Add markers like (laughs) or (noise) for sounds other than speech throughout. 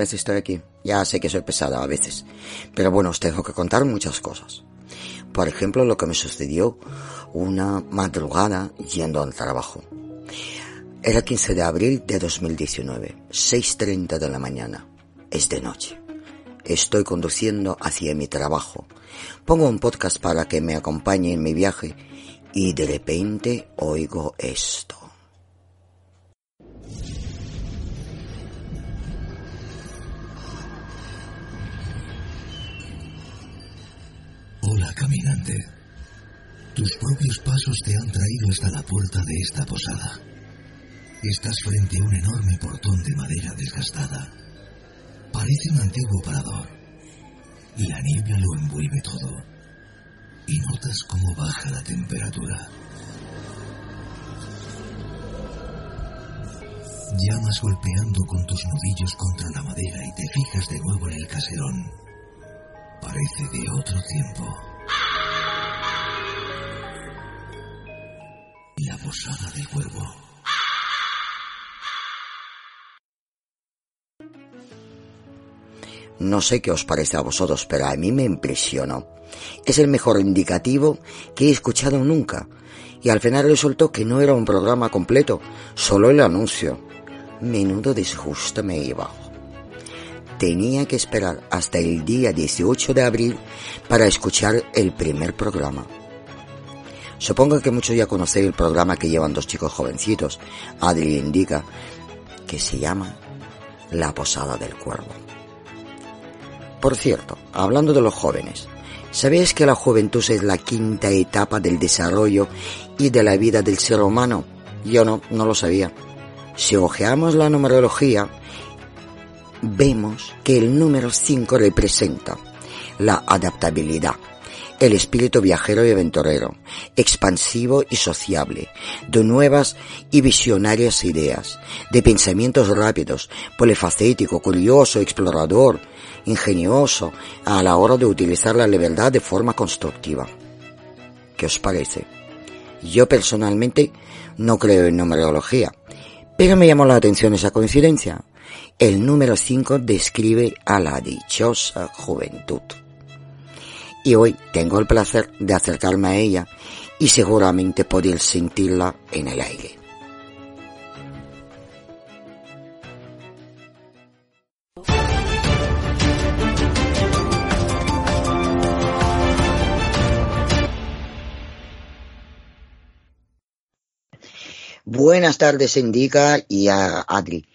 vez estoy aquí. Ya sé que soy pesada a veces, pero bueno, os tengo que contar muchas cosas. Por ejemplo, lo que me sucedió una madrugada yendo al trabajo. Era 15 de abril de 2019, 6.30 de la mañana. Es de noche. Estoy conduciendo hacia mi trabajo. Pongo un podcast para que me acompañe en mi viaje y de repente oigo esto. Hola, caminante. Tus propios pasos te han traído hasta la puerta de esta posada. Estás frente a un enorme portón de madera desgastada. Parece un antiguo parador. La niebla lo envuelve todo. Y notas cómo baja la temperatura. Llamas golpeando con tus nudillos contra la madera y te fijas de nuevo en el caserón. Parece de otro tiempo. La posada del cuervo. No sé qué os parece a vosotros, pero a mí me impresionó. Es el mejor indicativo que he escuchado nunca. Y al final resultó que no era un programa completo, solo el anuncio. Menudo disgusto me iba. Tenía que esperar hasta el día 18 de abril para escuchar el primer programa. Supongo que muchos ya conocéis el programa que llevan dos chicos jovencitos, Adri Indica, que se llama La Posada del Cuervo. Por cierto, hablando de los jóvenes, ¿sabéis que la juventud es la quinta etapa del desarrollo y de la vida del ser humano? Yo no, no lo sabía. Si ojeamos la numerología, vemos que el número 5 representa la adaptabilidad, el espíritu viajero y aventurero, expansivo y sociable, de nuevas y visionarias ideas, de pensamientos rápidos, polifacético, curioso, explorador, ingenioso a la hora de utilizar la libertad de forma constructiva. ¿Qué os parece? Yo personalmente no creo en numerología, pero me llamó la atención esa coincidencia. El número 5 describe a la dichosa juventud. Y hoy tengo el placer de acercarme a ella y seguramente poder sentirla en el aire. Buenas tardes, Indica y a Adri.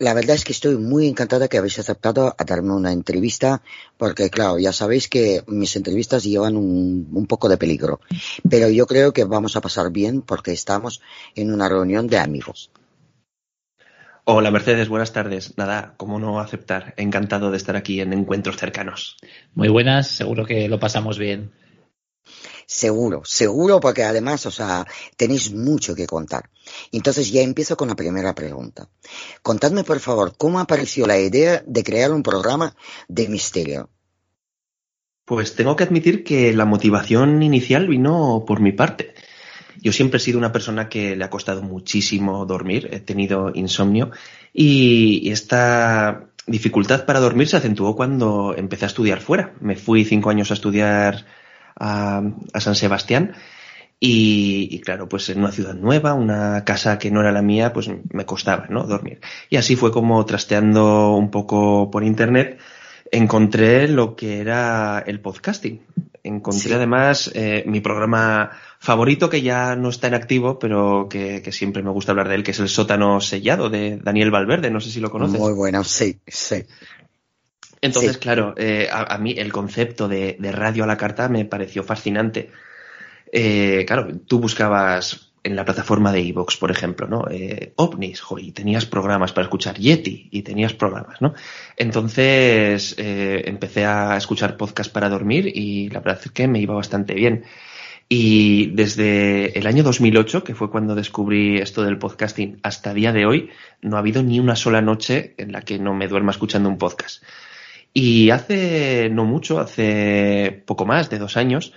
La verdad es que estoy muy encantada que habéis aceptado a darme una entrevista, porque claro, ya sabéis que mis entrevistas llevan un, un, poco de peligro, pero yo creo que vamos a pasar bien porque estamos en una reunión de amigos. Hola Mercedes, buenas tardes. Nada, ¿cómo no aceptar? Encantado de estar aquí en encuentros cercanos. Muy buenas, seguro que lo pasamos bien. Seguro, seguro, porque además, o sea, tenéis mucho que contar. Entonces ya empiezo con la primera pregunta. Contadme, por favor, cómo apareció la idea de crear un programa de misterio. Pues tengo que admitir que la motivación inicial vino por mi parte. Yo siempre he sido una persona que le ha costado muchísimo dormir, he tenido insomnio y esta dificultad para dormir se acentuó cuando empecé a estudiar fuera. Me fui cinco años a estudiar a, a San Sebastián. Y, y, claro, pues en una ciudad nueva, una casa que no era la mía, pues me costaba, ¿no? Dormir. Y así fue como trasteando un poco por internet, encontré lo que era el podcasting. Encontré sí. además eh, mi programa favorito que ya no está en activo, pero que, que, siempre me gusta hablar de él, que es el sótano sellado de Daniel Valverde. No sé si lo conoces. Muy bueno, sí, sí. Entonces, sí. claro, eh, a, a, mí el concepto de, de, radio a la carta me pareció fascinante. Eh, claro, tú buscabas en la plataforma de Evox, por ejemplo, ¿no? Eh, ovnis, jo, y tenías programas para escuchar Yeti y tenías programas, ¿no? Entonces eh, empecé a escuchar podcast para dormir y la verdad es que me iba bastante bien. Y desde el año 2008, que fue cuando descubrí esto del podcasting, hasta día de hoy, no ha habido ni una sola noche en la que no me duerma escuchando un podcast. Y hace no mucho, hace poco más de dos años,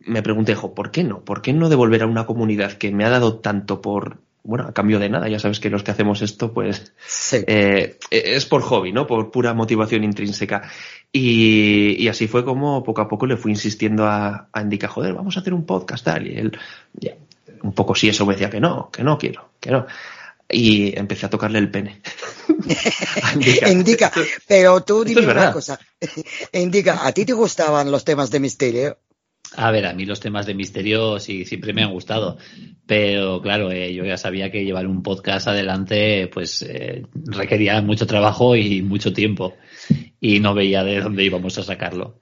me pregunté, jo, ¿por qué no? ¿Por qué no devolver a una comunidad que me ha dado tanto por bueno, a cambio de nada, ya sabes que los que hacemos esto, pues eh, es por hobby, ¿no? Por pura motivación intrínseca. Y, así fue como poco a poco le fui insistiendo a, a Indica, joder, vamos a hacer un podcast tal. Y él, un poco sí eso me decía que no, que no quiero, que no. Y empecé a tocarle el pene. (laughs) Indica, pero tú dime una cosa. (laughs) Indica, ¿a ti te gustaban los temas de misterio? A ver, a mí los temas de misterio sí siempre me han gustado, pero claro, eh, yo ya sabía que llevar un podcast adelante pues eh, requería mucho trabajo y mucho tiempo y no veía de dónde íbamos a sacarlo.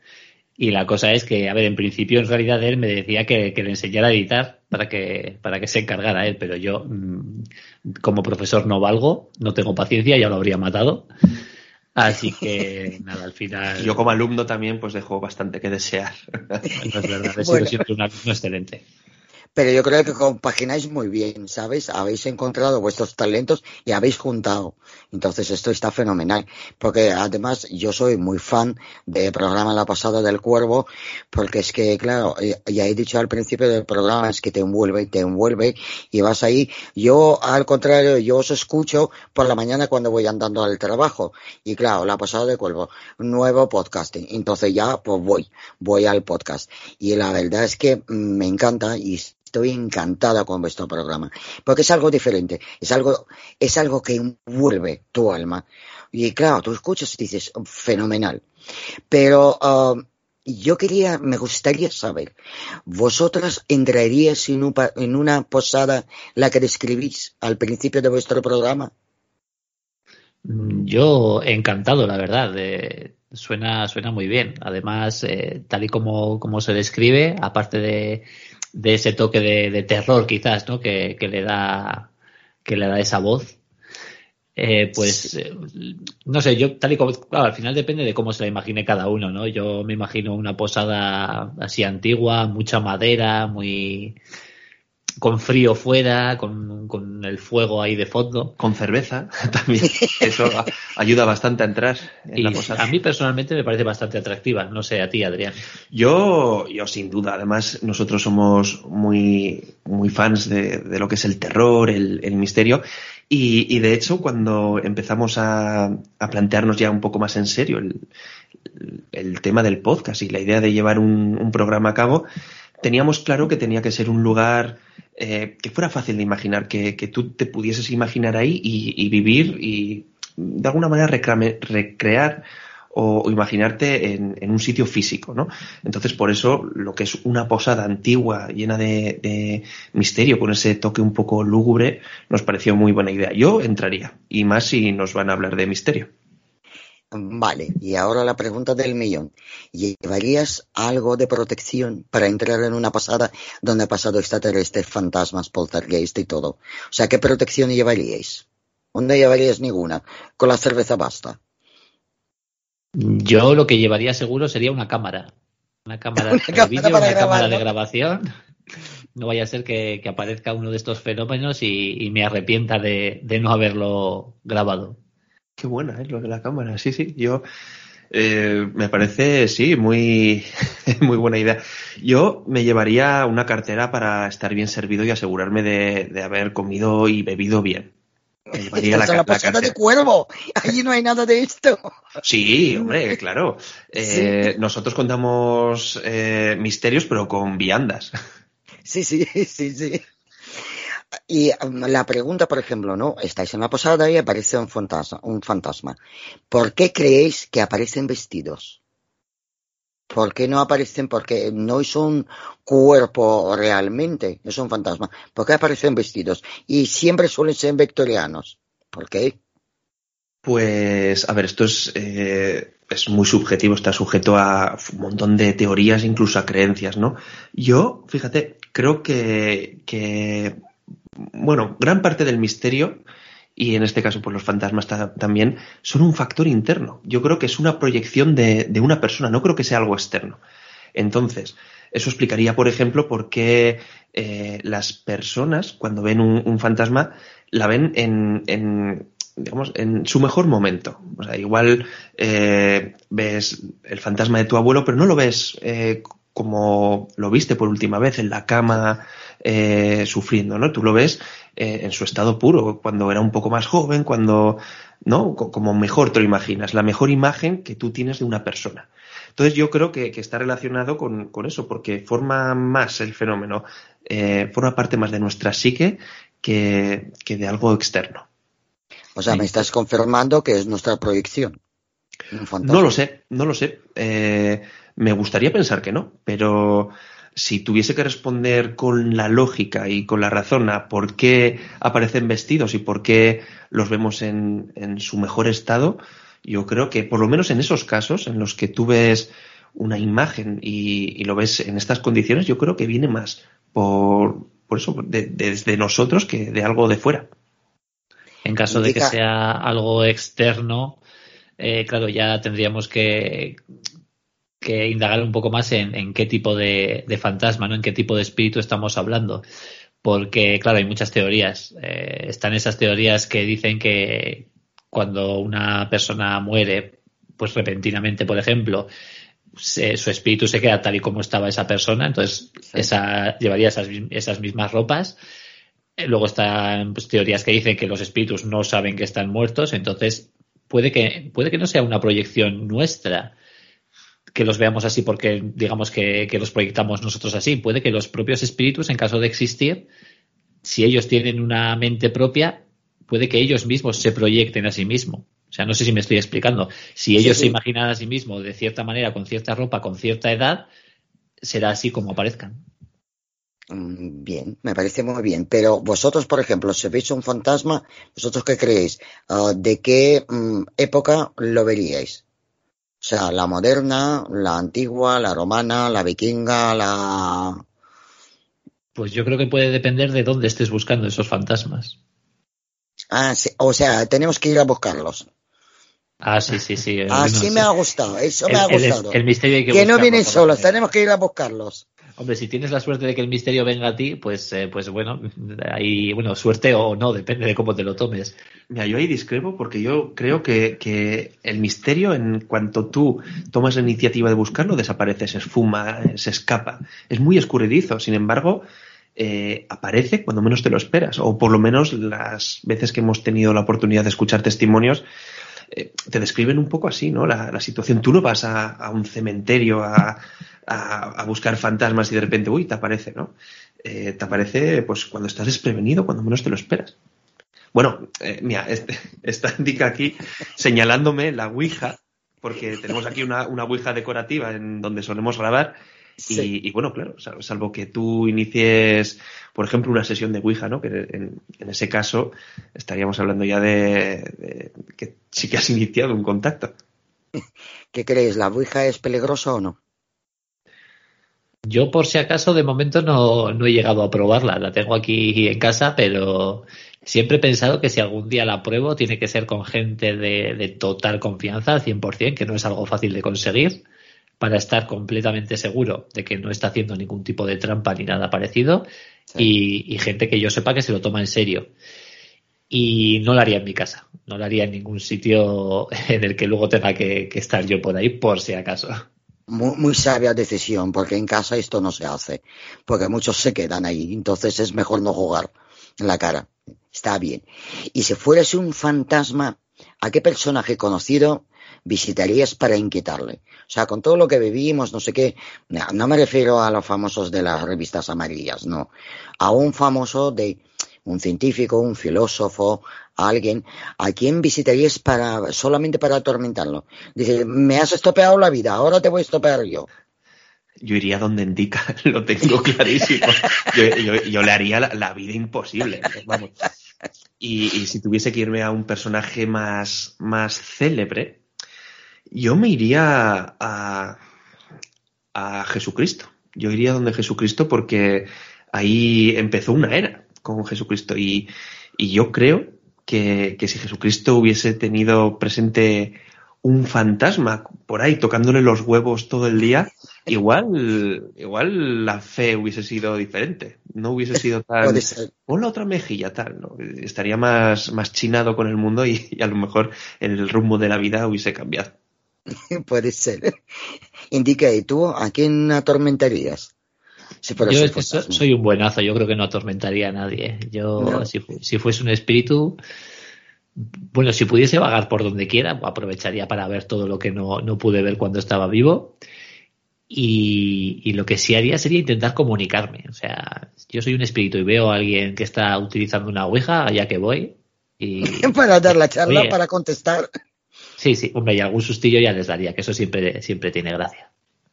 Y la cosa es que, a ver, en principio en realidad él me decía que, le enseñara a editar para que, para que se encargara él, pero yo mm, como profesor no valgo, no tengo paciencia, ya lo habría matado. Así que (laughs) nada, al final. Yo como alumno también pues dejo bastante que desear. (laughs) No es verdad, he sido siempre un alumno excelente pero yo creo que compagináis muy bien, ¿sabes? Habéis encontrado vuestros talentos y habéis juntado. Entonces esto está fenomenal, porque además yo soy muy fan del programa La Pasada del Cuervo, porque es que, claro, eh, ya he dicho al principio del programa, es que te envuelve, te envuelve y vas ahí. Yo, al contrario, yo os escucho por la mañana cuando voy andando al trabajo. Y claro, La Pasada del Cuervo, nuevo podcasting. Entonces ya, pues voy, voy al podcast. Y la verdad es que me encanta y estoy encantada con vuestro programa, porque es algo diferente, es algo, es algo que envuelve tu alma. Y claro, tú escuchas y dices, fenomenal. Pero um, yo quería, me gustaría saber, ¿vosotras entraríais en, en una posada la que describís al principio de vuestro programa? Yo encantado, la verdad. suena, suena muy bien. Además, eh, tal y como, como se describe, aparte de, de ese toque de, terror quizás, ¿no? Que, le da que le da esa voz. Eh, pues eh, no sé, yo tal y como claro, al final depende de cómo se la imagine cada uno, ¿no? Yo me imagino una posada así antigua, mucha madera, muy con frío fuera, con, el fuego ahí de fondo. Con cerveza (laughs) también. Eso ayuda bastante a entrar en la posada. A mí personalmente me parece bastante atractiva. No sé, a ti, Adrián. Yo, yo sin duda. Además, nosotros somos muy, muy fans de, lo que es el terror, el, misterio. Y, de hecho, cuando empezamos a, plantearnos ya un poco más en serio el, tema del podcast y la idea de llevar un, un programa a cabo, teníamos claro que tenía que ser un lugar eh, que fuera fácil de imaginar, que, tú te pudieses imaginar ahí y, vivir y de alguna manera recrear o, imaginarte en, un sitio físico, ¿no? Entonces, por eso, lo que es una posada antigua, llena de, misterio, con ese toque un poco lúgubre, nos pareció muy buena idea. Yo entraría, y más si nos van a hablar de misterio. Vale, y ahora la pregunta del millón. ¿Llevarías algo de protección para entrar en una pasada donde ha pasado extraterrestres, fantasmas, poltergeist y todo? O sea, ¿qué protección llevaríais? ¿Dónde llevarías ninguna? Con la cerveza basta. Yo lo que llevaría seguro sería una cámara. Una cámara (laughs) de una cámara de grabación. No vaya a ser que, aparezca uno de estos fenómenos y, me arrepienta de no haberlo grabado. Qué buena, ¿eh? Lo de la cámara. Sí, sí. Yo eh, me parece, sí, muy, (laughs) muy buena idea. Yo me llevaría una cartera para estar bien servido y asegurarme de, haber comido y bebido bien. Me llevaría la, la, la de cuervo. Allí no hay nada de esto. Sí, hombre, claro. Eh, nosotros contamos misterios, pero con viandas. Sí, sí, (laughs) sí, sí. Y um, la pregunta, por ejemplo, ¿no? Estáis en la posada y aparece un fantasma, un fantasma. ¿Por qué creéis que aparecen vestidos? ¿Por qué no aparecen? Porque no es un cuerpo realmente, es un fantasma. ¿Por qué aparecen vestidos? Y siempre suelen ser victorianos. ¿Por qué? Pues, a ver, esto es, eh, es muy subjetivo, está sujeto a un montón de teorías, incluso a creencias, ¿no? Yo, fíjate, creo que, que bueno, gran parte del misterio, y en este caso pues los fantasmas también, son un factor interno. Yo creo que es una proyección de, una persona, no creo que sea algo externo. Entonces, eso explicaría, por ejemplo, por qué eh, las personas, cuando ven un, fantasma, la ven en, digamos, en su mejor momento. O sea, igual eh, ves el fantasma de tu abuelo, pero no lo ves eh, como lo viste por última vez en la cama eh, sufriendo, ¿no? Tú lo ves eh, en su estado puro, cuando era un poco más joven, cuando, ¿no? Como mejor te lo imaginas, la mejor imagen que tú tienes de una persona. Entonces yo creo que, está relacionado con, eso, porque forma más el fenómeno, eh, forma parte más de nuestra psique que, de algo externo. O sea, me estás confirmando que es nuestra proyección. No lo sé, no lo sé. Eh, me gustaría pensar que no, pero si tuviese que responder con la lógica y con la razón a por qué aparecen vestidos y por qué los vemos en, su mejor estado, yo creo que por lo menos en esos casos en los que tú ves una imagen y, lo ves en estas condiciones, yo creo que viene más por, por eso, desde nosotros que de algo de fuera. En caso de que sea algo externo, eh, claro, ya tendríamos que, que indagar un poco más en, qué tipo de, fantasma, ¿no? En qué tipo de espíritu estamos hablando. Porque, claro, hay muchas teorías. Eh, están esas teorías que dicen que cuando una persona muere, pues repentinamente, por ejemplo, su espíritu se queda tal y como estaba esa persona, entonces esa, llevaría esas, esas mismas ropas. Eh, luego están pues, teorías que dicen que los espíritus no saben que están muertos, entonces puede que, puede que no sea una proyección nuestra que los veamos así porque digamos que, los proyectamos nosotros así. Puede que los propios espíritus, en caso de existir, si ellos tienen una mente propia, puede que ellos mismos se proyecten a sí mismos. O sea, no sé si me estoy explicando. Si ellos se imaginan a sí mismos de cierta manera, con cierta ropa, con cierta edad, será así como aparezcan. Mm, bien, me parece muy bien. Pero vosotros, por ejemplo, si veis un fantasma, ¿vosotros qué creéis? Ah, ¿De qué mm, época lo veríais? O sea, la moderna, la antigua, la romana, la vikinga, la... Pues yo creo que puede depender de dónde estés buscando esos fantasmas. Ah, sí. O sea, tenemos que ir a buscarlos. Ah, sí, sí, sí. Así me ha gustado, eso me ha gustado. El, misterio hay que, que no vienen solos, tenemos que ir a buscarlos. Hombre, si tienes la suerte de que el misterio venga a ti, pues, eh, pues bueno, ahí, bueno, suerte o no, depende de cómo te lo tomes. Mira, yo ahí discrepo porque yo creo que, el misterio, en cuanto tú tomas la iniciativa de buscarlo, desaparece, se esfuma, se escapa. Es muy escurridizo, sin embargo, eh, aparece cuando menos te lo esperas, o por lo menos las veces que hemos tenido la oportunidad de escuchar testimonios, eh, te describen un poco así, ¿no? La, situación. Tú no vas a un cementerio a a, buscar fantasmas y de repente, uy, te aparece, ¿no? Eh, te aparece pues cuando estás desprevenido, cuando menos te lo esperas. Bueno, eh, mira, este, (laughs) esta indica aquí señalándome la Ouija, porque tenemos aquí una, una Ouija decorativa en donde solemos grabar. Y, bueno, claro, salvo que tú inicies, por ejemplo, una sesión de Ouija, ¿no? Que en, ese caso estaríamos hablando ya de, que sí que has iniciado un contacto. ¿Qué crees? ¿La Ouija es peligrosa o no? Yo, por si acaso, de momento no, he llegado a probarla. La tengo aquí en casa, pero siempre he pensado que si algún día la pruebo, tiene que ser con gente de, total confianza, al 100%, que no es algo fácil de conseguir, para estar completamente seguro de que no está haciendo ningún tipo de trampa ni nada parecido, y, gente que yo sepa que se lo toma en serio. Y no lo haría en mi casa, no lo haría en ningún sitio en el que luego tenga que estar yo por ahí, por si acaso. Muy, sabia decisión, porque en casa esto no se hace, porque muchos se quedan ahí, entonces es mejor no jugar en la cara. Está bien. Y si fueras un fantasma, ¿a qué personaje conocido visitarías para inquietarle? O sea, con todo lo que vivimos, no sé qué, no me refiero a los famosos de las revistas amarillas, no. A un famoso de un científico, un filósofo, alguien, ¿a quién visitarías para, solamente para atormentarlo? Dice, me has estropeado la vida, ahora te voy a estropear yo. Yo iría donde indica, (laughs) lo tengo clarísimo. Yo, le haría la, vida imposible. Vamos. Y, si tuviese que irme a un personaje más, más célebre, yo me iría a, a Jesucristo. Yo iría donde Jesucristo porque ahí empezó una era con Jesucristo. Y, yo creo que, si Jesucristo hubiese tenido presente un fantasma por ahí tocándole los huevos todo el día, (laughs) igual, igual la fe hubiese sido diferente. No hubiese sido (laughs) tan. Pon la otra mejilla, tal. ¿no? Estaría más, más chinado con el mundo y, y, a lo mejor el rumbo de la vida hubiese cambiado. (laughs) Puede ser. Indica, ¿y tú a quién atormentarías? yo soy un buenazo, yo creo que no atormentaría a nadie. Yo, si, si, fuese un espíritu, bueno, si pudiese vagar por donde quiera, aprovecharía para ver todo lo que no, no pude ver cuando estaba vivo. Y, y, lo que sí haría sería intentar comunicarme. O sea, yo soy un espíritu y veo a alguien que está utilizando una ouija, allá que voy. Y, (laughs) para dar la (laughs) charla, para contestar. Sí, sí, hombre, y algún sustillo ya les daría, que eso siempre, siempre tiene gracia.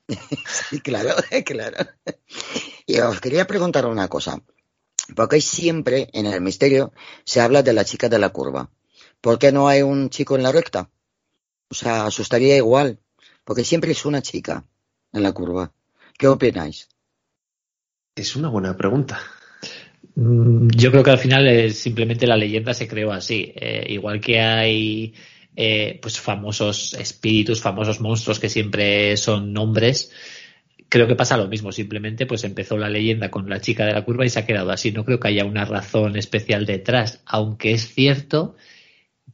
(laughs) sí, claro, (laughs) claro. Y os quería preguntar una cosa. Porque siempre en el misterio se habla de la chica de la curva. ¿Por qué no hay un chico en la recta? O sea, asustaría igual. Porque siempre es una chica en la curva. ¿Qué opináis? Es una buena pregunta. Mm, yo creo que al final simplemente la leyenda se creó así. Eh, igual que hay eh, pues famosos espíritus, famosos monstruos que siempre son nombres. Creo que pasa lo mismo, simplemente pues empezó la leyenda con la chica de la curva y se ha quedado así. No creo que haya una razón especial detrás, aunque es cierto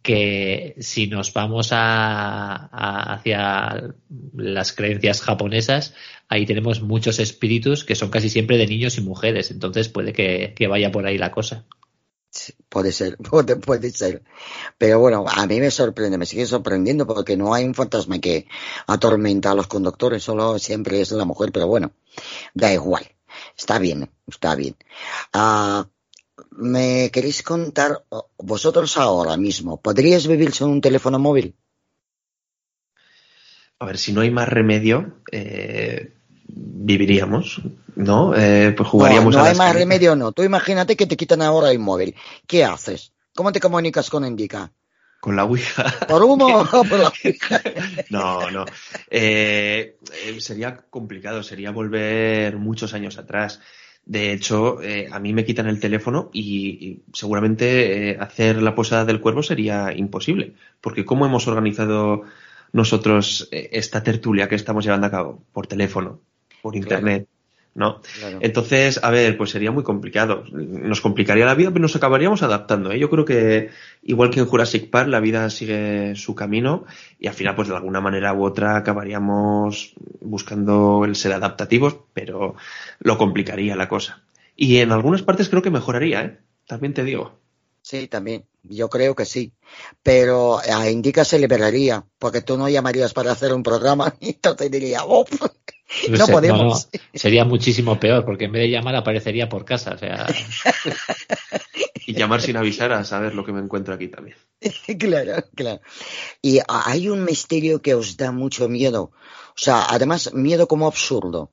que si nos vamos a, hacia las creencias japonesas, ahí tenemos muchos espíritus que son casi siempre de niños y mujeres, entonces puede que vaya por ahí la cosa puede ser, (laughs) puede, ser. Pero bueno, a mí me sorprende, me sigue sorprendiendo porque no hay un fantasma que atormenta a los conductores, solo siempre es la mujer, pero bueno, da igual. Está bien, está bien. Ah, ¿Me queréis contar vosotros ahora mismo? ¿Podríais vivir sin un teléfono móvil? A ver, si no hay más remedio, eh, viviríamos, ¿no? Eh, pues jugaríamos no, no hay más remedio, no. Tú imagínate que te quitan ahora el móvil. ¿Qué haces? ¿Cómo te comunicas con Indica? Con la Ouija. ¿Por humo o (laughs) (laughs) por la Ouija? no, no. Eh, eh, sería complicado, sería volver muchos años atrás. De hecho, a mí me quitan el teléfono y, seguramente hacer la posada del cuervo sería imposible. Porque ¿cómo hemos organizado nosotros esta tertulia que estamos llevando a cabo? Por teléfono por internet. ¿no? Entonces, a ver, pues sería muy complicado. Nos complicaría la vida, pero nos acabaríamos adaptando. ¿eh? Yo creo que, igual que en Jurassic Park, la vida sigue su camino y al final, pues de alguna manera u otra, acabaríamos buscando el ser adaptativos, pero lo complicaría la cosa. Y en algunas partes creo que mejoraría, ¿eh? También te digo. Sí, también. Yo creo que sí. Pero a Indica se liberaría, porque tú no llamarías para hacer un programa (laughs) y te diría, oh, no, podemos. sería muchísimo peor, porque en vez de llamar aparecería por casa. O sea... (laughs) y llamar sin avisar a saber lo que me encuentro aquí también. (laughs) claro, claro. Y hay un misterio que os da mucho miedo. O sea, además, miedo como absurdo.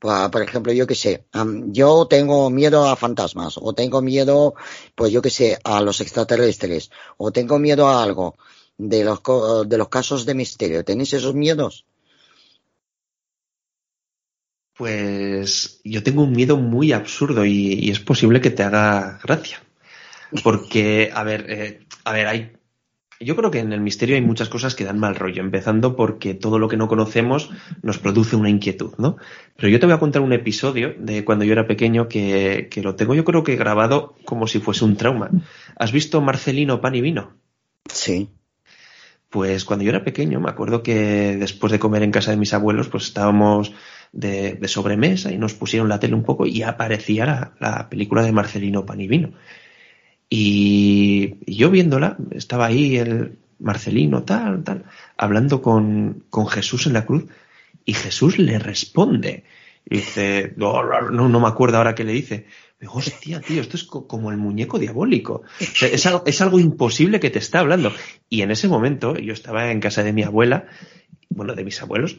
Por ejemplo, yo qué sé, yo tengo miedo a fantasmas, o tengo miedo, pues yo qué sé, a los extraterrestres, o tengo miedo a algo de los, de los casos de misterio. ¿Tenéis esos miedos? Pues yo tengo un miedo muy absurdo y, es posible que te haga gracia. Porque, a ver, eh, a ver, hay yo creo que en el misterio hay muchas cosas que dan mal rollo, empezando porque todo lo que no conocemos nos produce una inquietud, ¿no? Pero yo te voy a contar un episodio de cuando yo era pequeño que, que lo tengo yo creo que grabado como si fuese un trauma. ¿Has visto Marcelino Pan y Vino? Sí. Pues cuando yo era pequeño me acuerdo que después de comer en casa de mis abuelos pues estábamos de, sobremesa y nos pusieron la tele un poco y aparecía la, la película de Marcelino Pan y. Y, yo viéndola, estaba ahí el Marcelino, tal, tal, hablando con, con Jesús en la cruz, y Jesús le responde. Dice, no, no, me acuerdo ahora qué le dice. Digo, hostia, tío, esto es como el muñeco diabólico. es, algo, es, algo, imposible que te está hablando. Y en ese momento yo estaba en casa de mi abuela, bueno, de mis abuelos,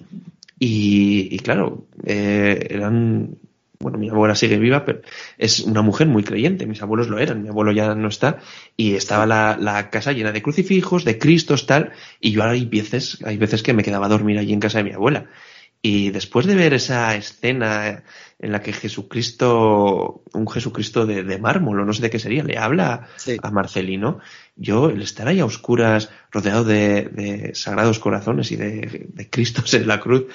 y, claro, eh, eran bueno, mi abuela sigue viva, pero es una mujer muy creyente, mis abuelos lo eran, mi abuelo ya no está, y estaba la, casa llena de crucifijos, de cristos, tal, y yo hay veces, hay veces que me quedaba a dormir allí en casa de mi abuela. Y después de ver esa escena en la que Jesucristo, un Jesucristo de, mármol, o no sé de qué sería, le habla a Marcelino, yo el estar ahí a oscuras, rodeado de, sagrados corazones y de, de Cristos en la cruz,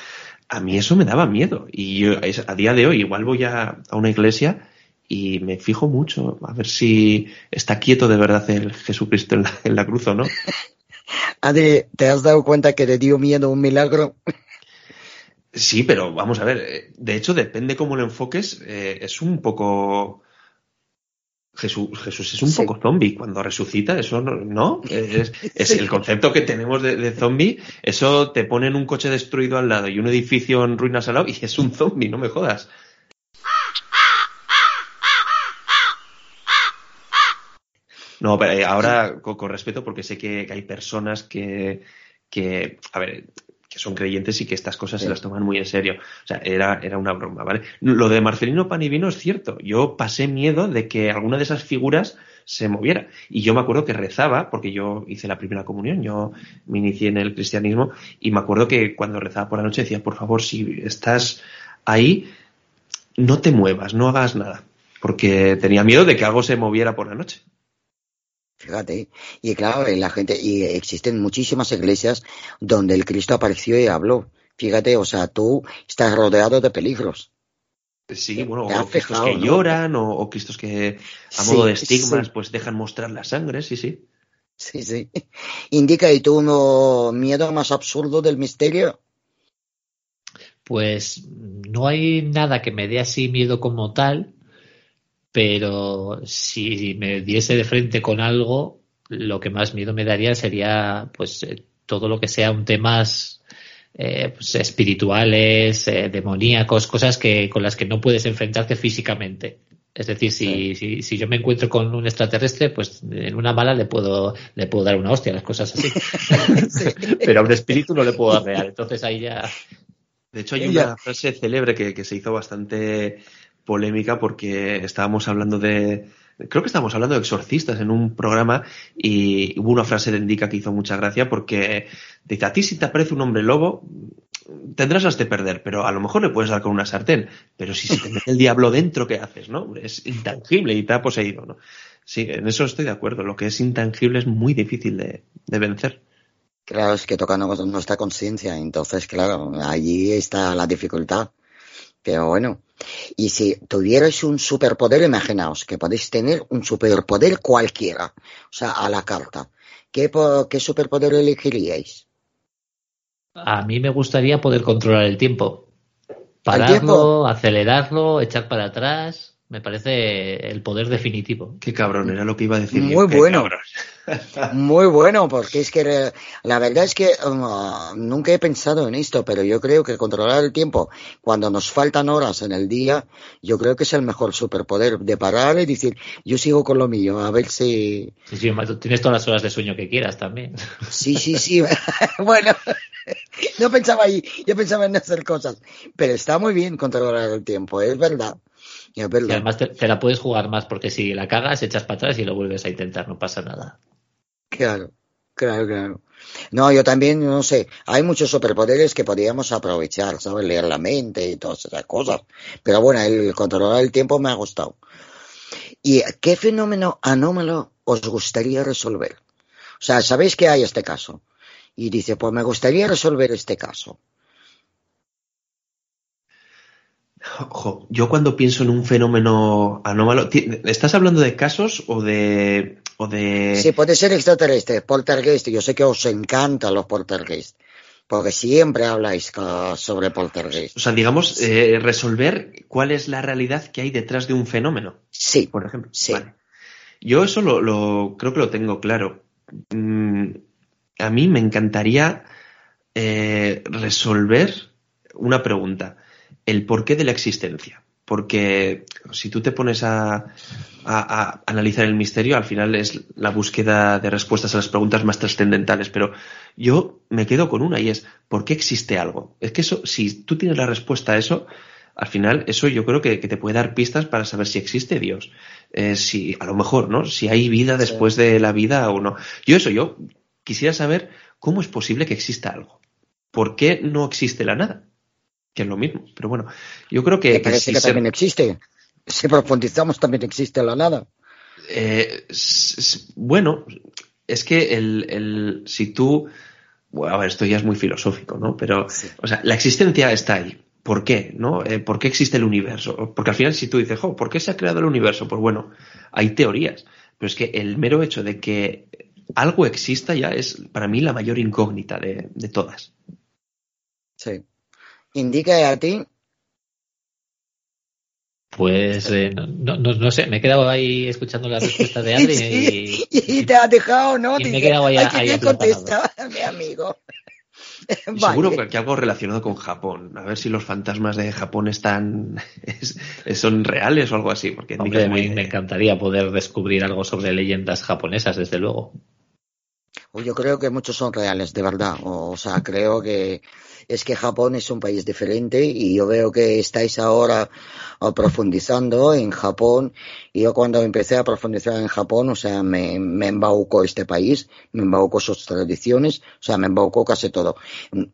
a mí eso me daba miedo. Y yo a día de hoy igual voy a, una iglesia y me fijo mucho a ver si está quieto de verdad el Jesucristo en la, cruz o no. (laughs) Adri, ¿te has dado cuenta que te dio miedo un milagro? Sí, pero vamos a ver, eh, de hecho depende cómo lo enfoques, eh, es un poco... Jesús, Jesús es un poco zombie. Cuando resucita, eso no, Es, (laughs) el concepto que tenemos de, de, zombie, eso te pone en un coche destruido al lado y un edificio en ruinas al lado y es un zombie, no me jodas. No, pero eh, ahora con, respeto porque sé que, hay personas que, que, a ver, que son creyentes y que estas cosas se las toman muy en serio. O sea, era, era una broma, ¿vale? Lo de Marcelino Panivino es cierto. Yo pasé miedo de que alguna de esas figuras se moviera. Y yo me acuerdo que rezaba, porque yo hice la primera comunión, yo me inicié en el cristianismo, y me acuerdo que cuando rezaba por la noche decía, por favor, si estás ahí, no te muevas, no hagas nada. Porque tenía miedo de que algo se moviera por la noche. Fíjate, y claro, la gente, y existen muchísimas iglesias donde el Cristo apareció y habló. Fíjate, o sea, tú estás rodeado de peligros. Sí, bueno, o Cristos que lloran, o, Cristos que a modo de estigmas, pues dejan mostrar la sangre, sí, sí. Sí, sí. (laughs) Indica, ¿y tú no miedo más absurdo del misterio? Pues no hay nada que me dé así miedo como tal, pero si me diese de frente con algo, lo que más miedo me daría sería pues eh, todo lo que sea un temas eh, pues, espirituales, eh, demoníacos, cosas que con las que no puedes enfrentarte físicamente. Es decir, si, si, si, yo me encuentro con un extraterrestre, pues en una mala le puedo, le puedo dar una hostia, las cosas así. (laughs) Pero a un espíritu no le puedo dar real. Entonces ahí ya. De hecho, hay una frase célebre que, que se hizo bastante polémica porque estábamos hablando de, creo que estábamos hablando de exorcistas en un programa y hubo una frase de Indica que hizo mucha gracia porque dice, a ti si te aparece un hombre lobo, tendrás las de perder, pero a lo mejor le puedes dar con una sartén, pero si se te mete el diablo dentro, ¿qué haces? ¿no? Es intangible y te ha poseído. Sí, en eso estoy de acuerdo. Lo que es intangible es muy difícil de, de vencer. Claro, es que toca nuestra conciencia, entonces, claro, allí está la dificultad. Pero bueno, y si tuvierais un superpoder, imaginaos que podéis tener un superpoder cualquiera, o sea, a la carta. ¿Qué, qué superpoder elegiríais? A mí me gustaría poder controlar el tiempo. Pararlo, acelerarlo, echar para atrás. Me parece el poder definitivo. Qué cabrón, era lo que iba a decir. Muy bueno. (laughs) Muy bueno, porque es que la verdad es que um, nunca he pensado en esto, pero yo creo que controlar el tiempo cuando nos faltan horas en el día, yo creo que es el mejor superpoder de parar y decir, yo sigo con lo mío, a ver si... Sí, sí, tienes todas las horas de sueño que quieras también. Sí, sí, sí. (laughs) bueno, (laughs) no pensaba ahí, yo pensaba en hacer cosas, pero está muy bien controlar el tiempo, es verdad. Y además te, la puedes jugar más porque si la cagas, echas para atrás y lo vuelves a intentar, no pasa nada. Claro, claro, claro. No, yo también, no sé, hay muchos superpoderes que podríamos aprovechar, ¿sabes? Leer la mente y todas esas cosas. Pero bueno, el controlar el tiempo me ha gustado. ¿Y qué fenómeno anómalo os gustaría resolver? O sea, sabéis que hay este caso. Y dice, pues me gustaría resolver este caso. Ojo, yo cuando pienso en un fenómeno anómalo, ¿estás hablando de casos o de, o de... Sí, puede ser extraterrestre, poltergeist. Yo sé que os encantan los poltergeist, porque siempre habláis sobre poltergeist. O sea, digamos, eh, resolver cuál es la realidad que hay detrás de un fenómeno. Sí. Por ejemplo. Sí. Yo eso lo, creo que lo tengo claro. Mm, a mí me encantaría eh, resolver una pregunta el porqué de la existencia. Porque si tú te pones a, analizar el misterio, al final es la búsqueda de respuestas a las preguntas más trascendentales. Pero yo me quedo con una y es, ¿por qué existe algo? Es que eso, si tú tienes la respuesta a eso, al final eso yo creo que, te puede dar pistas para saber si existe Dios. Eh, si, a lo mejor, ¿no? Si hay vida después de la vida o no. Yo eso, yo quisiera saber cómo es posible que exista algo. ¿Por qué no existe la nada? Que es lo mismo. Pero bueno, yo creo que. parece que, también existe. Si profundizamos, también existe la nada. Eh, bueno, es que el, si tú. Bueno, a ver, esto ya es muy filosófico, ¿no? Pero, o sea, la existencia está ahí. ¿Por qué? ¿No? Eh, ¿Por qué existe el universo? Porque al final, si tú dices, ¿por qué se ha creado el universo? Pues bueno, hay teorías. Pero es que el mero hecho de que algo exista ya es, para mí, la mayor incógnita de, de todas. Sí. Indica a ti. Pues eh, no, no, no, sé, me he quedado ahí escuchando la respuesta de Adri (laughs) sí, y, y, te ha dejado, ¿no? Y me he quedado ahí, ahí, ahí contesta, mi amigo. Seguro que algo relacionado con Japón. A ver si los fantasmas de Japón están (laughs) es, son reales o algo así. Porque Hombre, me, me, encantaría poder descubrir algo sobre leyendas japonesas, desde luego. Yo creo que muchos son reales, de verdad. O sea, creo que es que Japón es un país diferente y yo veo que estáis ahora profundizando en Japón y yo cuando empecé a profundizar en Japón, o sea, me, me embaucó este país, me embaucó sus tradiciones, o sea, me embaucó casi todo.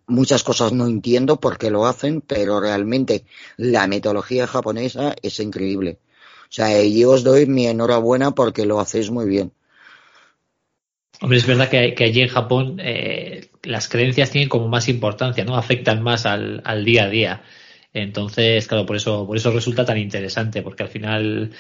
Muchas cosas no entiendo por qué lo hacen, pero realmente la mitología japonesa es increíble. O sea, yo os doy mi enhorabuena porque lo hacéis muy bien. Hombre, es verdad que, allí en Japón eh, las creencias tienen como más importancia, ¿no? Afectan más al, día a día. Entonces, claro, por eso, por eso resulta tan interesante, porque al final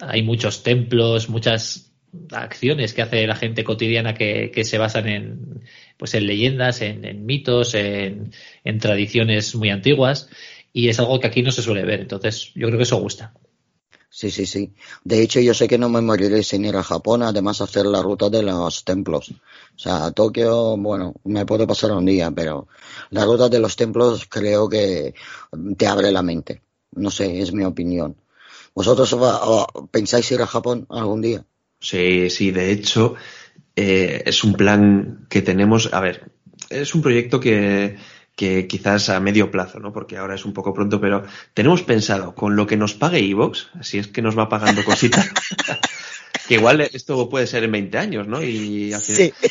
hay muchos templos, muchas acciones que hace la gente cotidiana que, que se basan en, pues en leyendas, en, mitos, en tradiciones muy antiguas, y es algo que aquí no se suele ver. Entonces, yo creo que eso gusta. Sí, sí, sí. De hecho, yo sé que no me moriré sin ir a Japón, además hacer la ruta de los templos. O sea, a Tokio, bueno, me puedo pasar un día, pero la ruta de los templos creo que te abre la mente. No sé, es mi opinión. ¿Vosotros pensáis ir a Japón algún día? Sí, sí, de hecho, eh, es un plan que tenemos. A ver, es un proyecto que que quizás a medio plazo, ¿no? Porque ahora es un poco pronto, pero tenemos pensado con lo que nos pague Evox, si es que nos va pagando cositas, (laughs) que igual esto puede ser en 20 años, ¿no? Y al final... sí.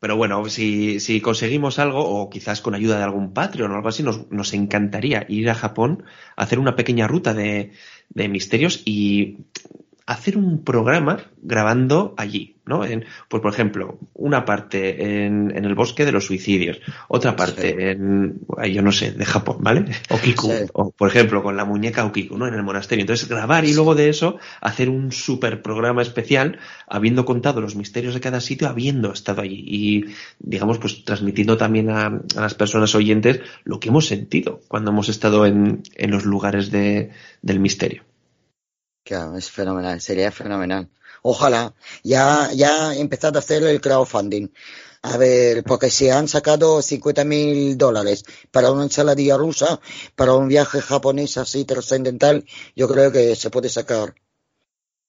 Pero bueno, si, si conseguimos algo, o quizás con ayuda de algún Patreon o algo así, nos, nos encantaría ir a Japón, hacer una pequeña ruta de, de misterios y hacer un programa grabando allí, ¿no? En, pues por ejemplo, una parte en, en, el bosque de los suicidios, otra parte sí. en, yo no sé, de Japón, ¿vale? Okiku, sí. o por ejemplo, con la muñeca Okiku, ¿no? En el monasterio. Entonces, grabar y luego de eso hacer un super programa especial, habiendo contado los misterios de cada sitio, habiendo estado allí y, digamos, pues transmitiendo también a, a las personas oyentes lo que hemos sentido cuando hemos estado en, en los lugares de, del misterio. Claro, es fenomenal, sería fenomenal. Ojalá, ya, ya empezado a hacer el crowdfunding. A ver, porque se han sacado 50 mil dólares para una ensaladilla rusa, para un viaje japonés así trascendental, yo creo que se puede sacar.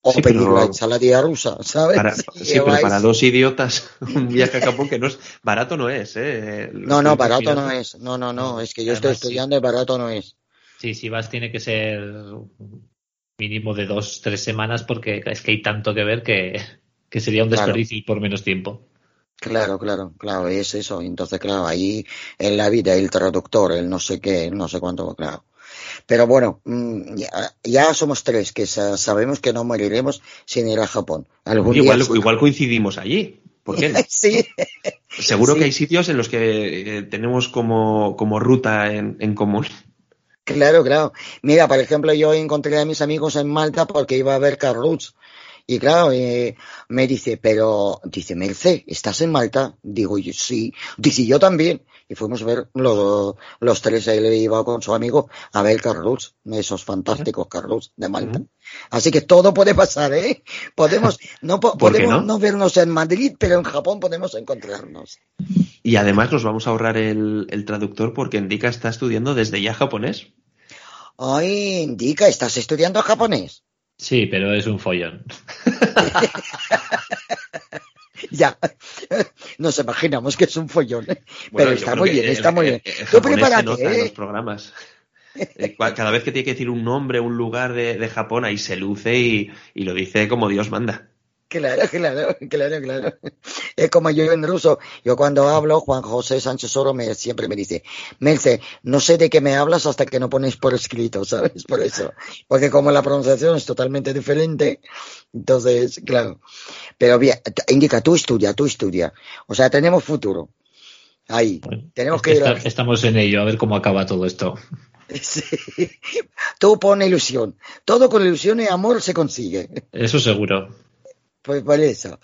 O sí, pedir pero... la ensaladilla rusa, ¿sabes? Para, (laughs) sí, pero para dos idiotas, (laughs) un viaje a Japón que no es barato no es, ¿eh? no, no, barato no es. No, no, no, es que yo Además, estoy estudiando y barato no es. Sí, si vas tiene que ser mínimo de dos, tres semanas porque es que hay tanto que ver que, que sería un desperdicio claro. por menos tiempo. Claro, claro, claro, es eso. Entonces, claro, ahí en la vida el traductor, el no sé qué, no sé cuánto, claro. Pero bueno, mm, ya, ya somos tres que sabemos que no moriremos sin ir a Japón. Algún igual, día... igual coincidimos allí. ¿Por qué (laughs) sí. Seguro sí. que hay sitios en los que eh, tenemos como, como ruta en, en común. Claro, claro. Mira, por ejemplo, yo encontré a mis amigos en Malta porque iba a ver Carluch. Y claro, eh, me dice, pero, dice, Merce, ¿estás en Malta? Digo, yo, sí. Dice, yo también. Y fuimos a ver los, los tres, él iba con su amigo a ver Carluch, esos fantásticos Carluch de Malta. Uh -huh. Así que todo puede pasar, ¿eh? Podemos, no, po podemos no? no? vernos en Madrid, pero en Japón podemos encontrarnos. Y además nos vamos a ahorrar el, el traductor porque Indica está estudiando desde ya japonés. Ay, Indica, ¿estás estudiando japonés? Sí, pero es un follón. (laughs) ya, (laughs) nos imaginamos que es un follón. Bueno, pero está muy bien, el, está muy bien. Tú prepárate, ¿eh? los programas. Eh, cada vez que tiene que decir un nombre, un lugar de, de Japón, ahí se luce y, y, lo dice como Dios manda. Claro, (laughs) claro, claro, claro. Es como yo en ruso. Yo cuando hablo, Juan José Sánchez Oro me, siempre me dice, Merce, no sé de qué me hablas hasta que no pones por escrito, (laughs) ¿sabes? Por eso. Porque como la pronunciación es totalmente diferente, entonces, claro. Pero bien, indica, tú estudia, tú estudia. O sea, tenemos futuro. Ahí. Bueno, tenemos que ir a... Estamos en ello, a ver cómo acaba todo esto. (laughs) Sí. Tú pon ilusión. Todo con ilusión y amor se consigue. Eso seguro. Pues por eso.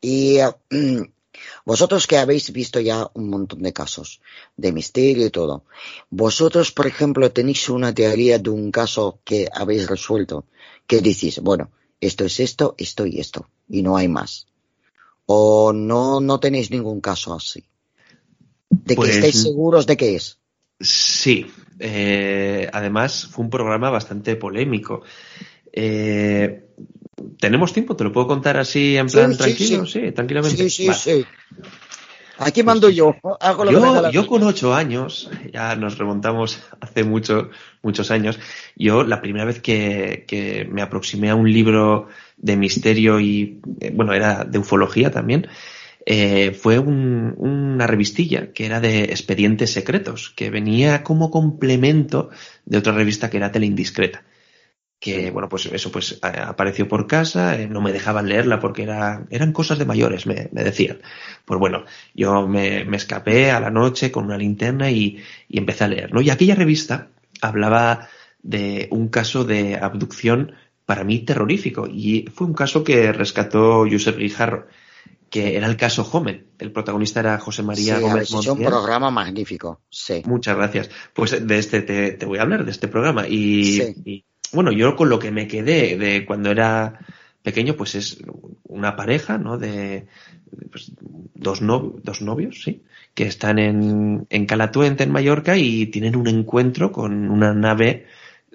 Y uh, (clears throat) Vosotros que habéis visto ya un montón de casos de misterio y todo, vosotros, por ejemplo, tenéis una teoría de un caso que habéis resuelto, que decís, bueno, esto es esto, esto y esto, y no hay más. O no, no tenéis ningún caso así. De que Pues- estéis seguros de que es. Sí, eh, además fue un programa bastante polémico. Eh, ¿Tenemos tiempo? ¿Te lo puedo contar así en plan sí, tranquilo? sí. Sí, tranquilamente. Sí, sí, Vale. sí. Aquí mando yo, hago lo que me Yo, la yo con ocho años, ya nos remontamos hace mucho, muchos años, yo la primera vez que, que me aproximé a un libro de misterio y, eh, bueno, era de ufología también, eh, fue un- una revistilla que era de expedientes secretos, que venía como complemento de otra revista que era Teleindiscreta. Que, bueno, pues eso pues a- apareció por casa, eh, no me dejaban leerla porque era, eran cosas de mayores, me, me decían. Pues bueno, yo me, me escapé a la noche con una linterna y, y empecé a leer, ¿no? Y aquella revista hablaba de un caso de abducción para mí terrorífico y fue un caso que rescató Josep Guijarro, que era el caso Homen. El protagonista era José María sí, Gómez hecho un Montiel. programa magnífico. Sí. Muchas gracias. Pues de este te, te voy a hablar, de este programa. Y, Sí. y, bueno, yo con lo que me quedé de cuando era pequeño, pues es una pareja, ¿no? De pues, dos, dos novios, sí, que están en, en Calatuente, en Mallorca, y tienen un encuentro con una nave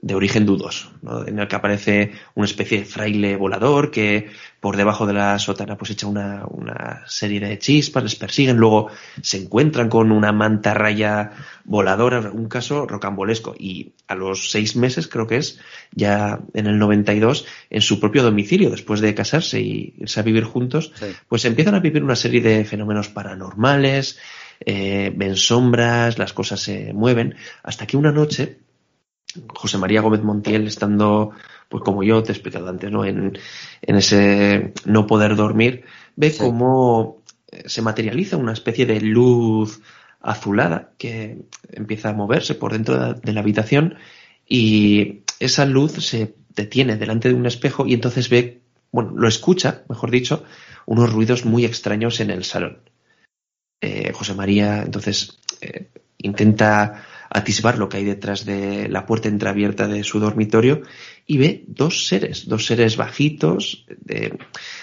de origen dudoso, ¿no? en el que aparece una especie de fraile volador que por debajo de la sotana pues echa una, una serie de chispas, les persiguen, luego se encuentran con una manta raya voladora, un caso rocambolesco, y a los seis meses creo que es, ya en el 92, en su propio domicilio, después de casarse y irse a vivir juntos, Sí. pues empiezan a vivir una serie de fenómenos paranormales, eh, ven sombras, las cosas se mueven, hasta que una noche José María Gómez Montiel, estando, pues como yo te he explicado antes, ¿no? En, en ese no poder dormir, ve Sí. cómo eh, se materializa una especie de luz azulada que empieza a moverse por dentro de, de la habitación y esa luz se detiene delante de un espejo y entonces ve, bueno, lo escucha, mejor dicho, unos ruidos muy extraños en el salón. Eh, José María entonces eh, intenta atisbar lo que hay detrás de la puerta entreabierta de su dormitorio y ve dos seres, dos seres bajitos, de,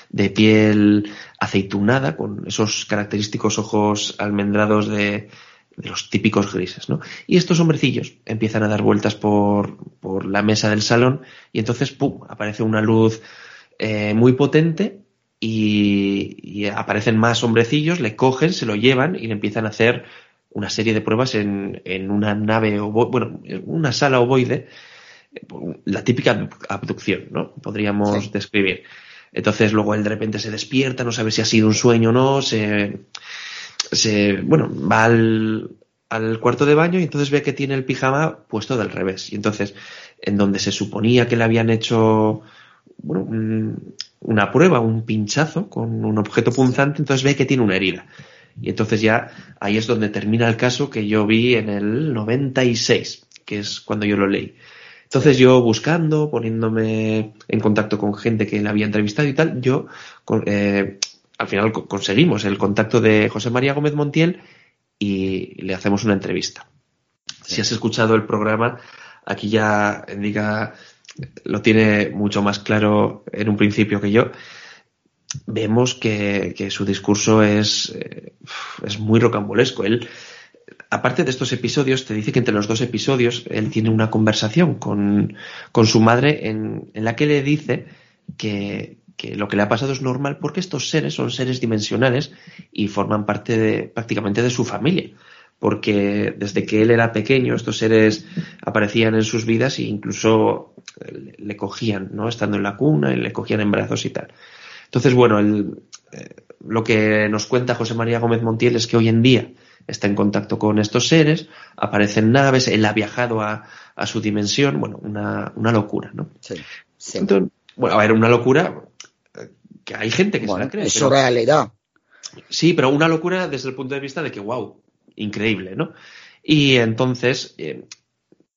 de piel aceitunada, con esos característicos ojos almendrados de, de los típicos grises, ¿no? Y estos hombrecillos empiezan a dar vueltas por, por la mesa del salón y entonces, ¡pum!, aparece una luz eh, muy potente y, y aparecen más hombrecillos, le cogen, se lo llevan y le empiezan a hacer una serie de pruebas en, en una nave, bueno, en una sala ovoide, la típica abducción, ¿no? Podríamos Sí. describir. Entonces luego él de repente se despierta, no sabe si ha sido un sueño o no, se, se bueno, va al, al cuarto de baño y entonces ve que tiene el pijama puesto del revés. Y entonces, en donde se suponía que le habían hecho bueno, un- una prueba, un pinchazo con un objeto punzante, entonces ve que tiene una herida. Y entonces ya ahí es donde termina el caso que yo vi en el 96, que es cuando yo lo leí. Entonces yo buscando, poniéndome en contacto con gente que le había entrevistado y tal, yo eh, al final co- conseguimos el contacto de José María Gómez Montiel y le hacemos una entrevista. Si has escuchado el programa, aquí ya Indica lo tiene mucho más claro en un principio que yo. Vemos que, que su discurso es, eh, es muy rocambolesco. Él, aparte de estos episodios, te dice que entre los dos episodios él tiene una conversación con, con su madre en, en la que le dice que, que lo que le ha pasado es normal porque estos seres son seres dimensionales y forman parte de, prácticamente de su familia. Porque desde que él era pequeño, estos seres aparecían en sus vidas e incluso le, cogían, ¿no? Estando en la cuna, y le cogían en brazos y tal. Entonces, bueno, el, eh, lo que nos cuenta José María Gómez Montiel es que hoy en día está en contacto con estos seres, aparecen naves, él ha viajado a, a su dimensión, bueno, una, una locura, ¿no? Sí, sí. Entonces, bueno, a ver, una locura eh, que hay gente que Bueno, se la cree. es pero- realidad. Sí, pero una locura desde el punto de vista de que, wow, increíble, ¿no? Y entonces, eh,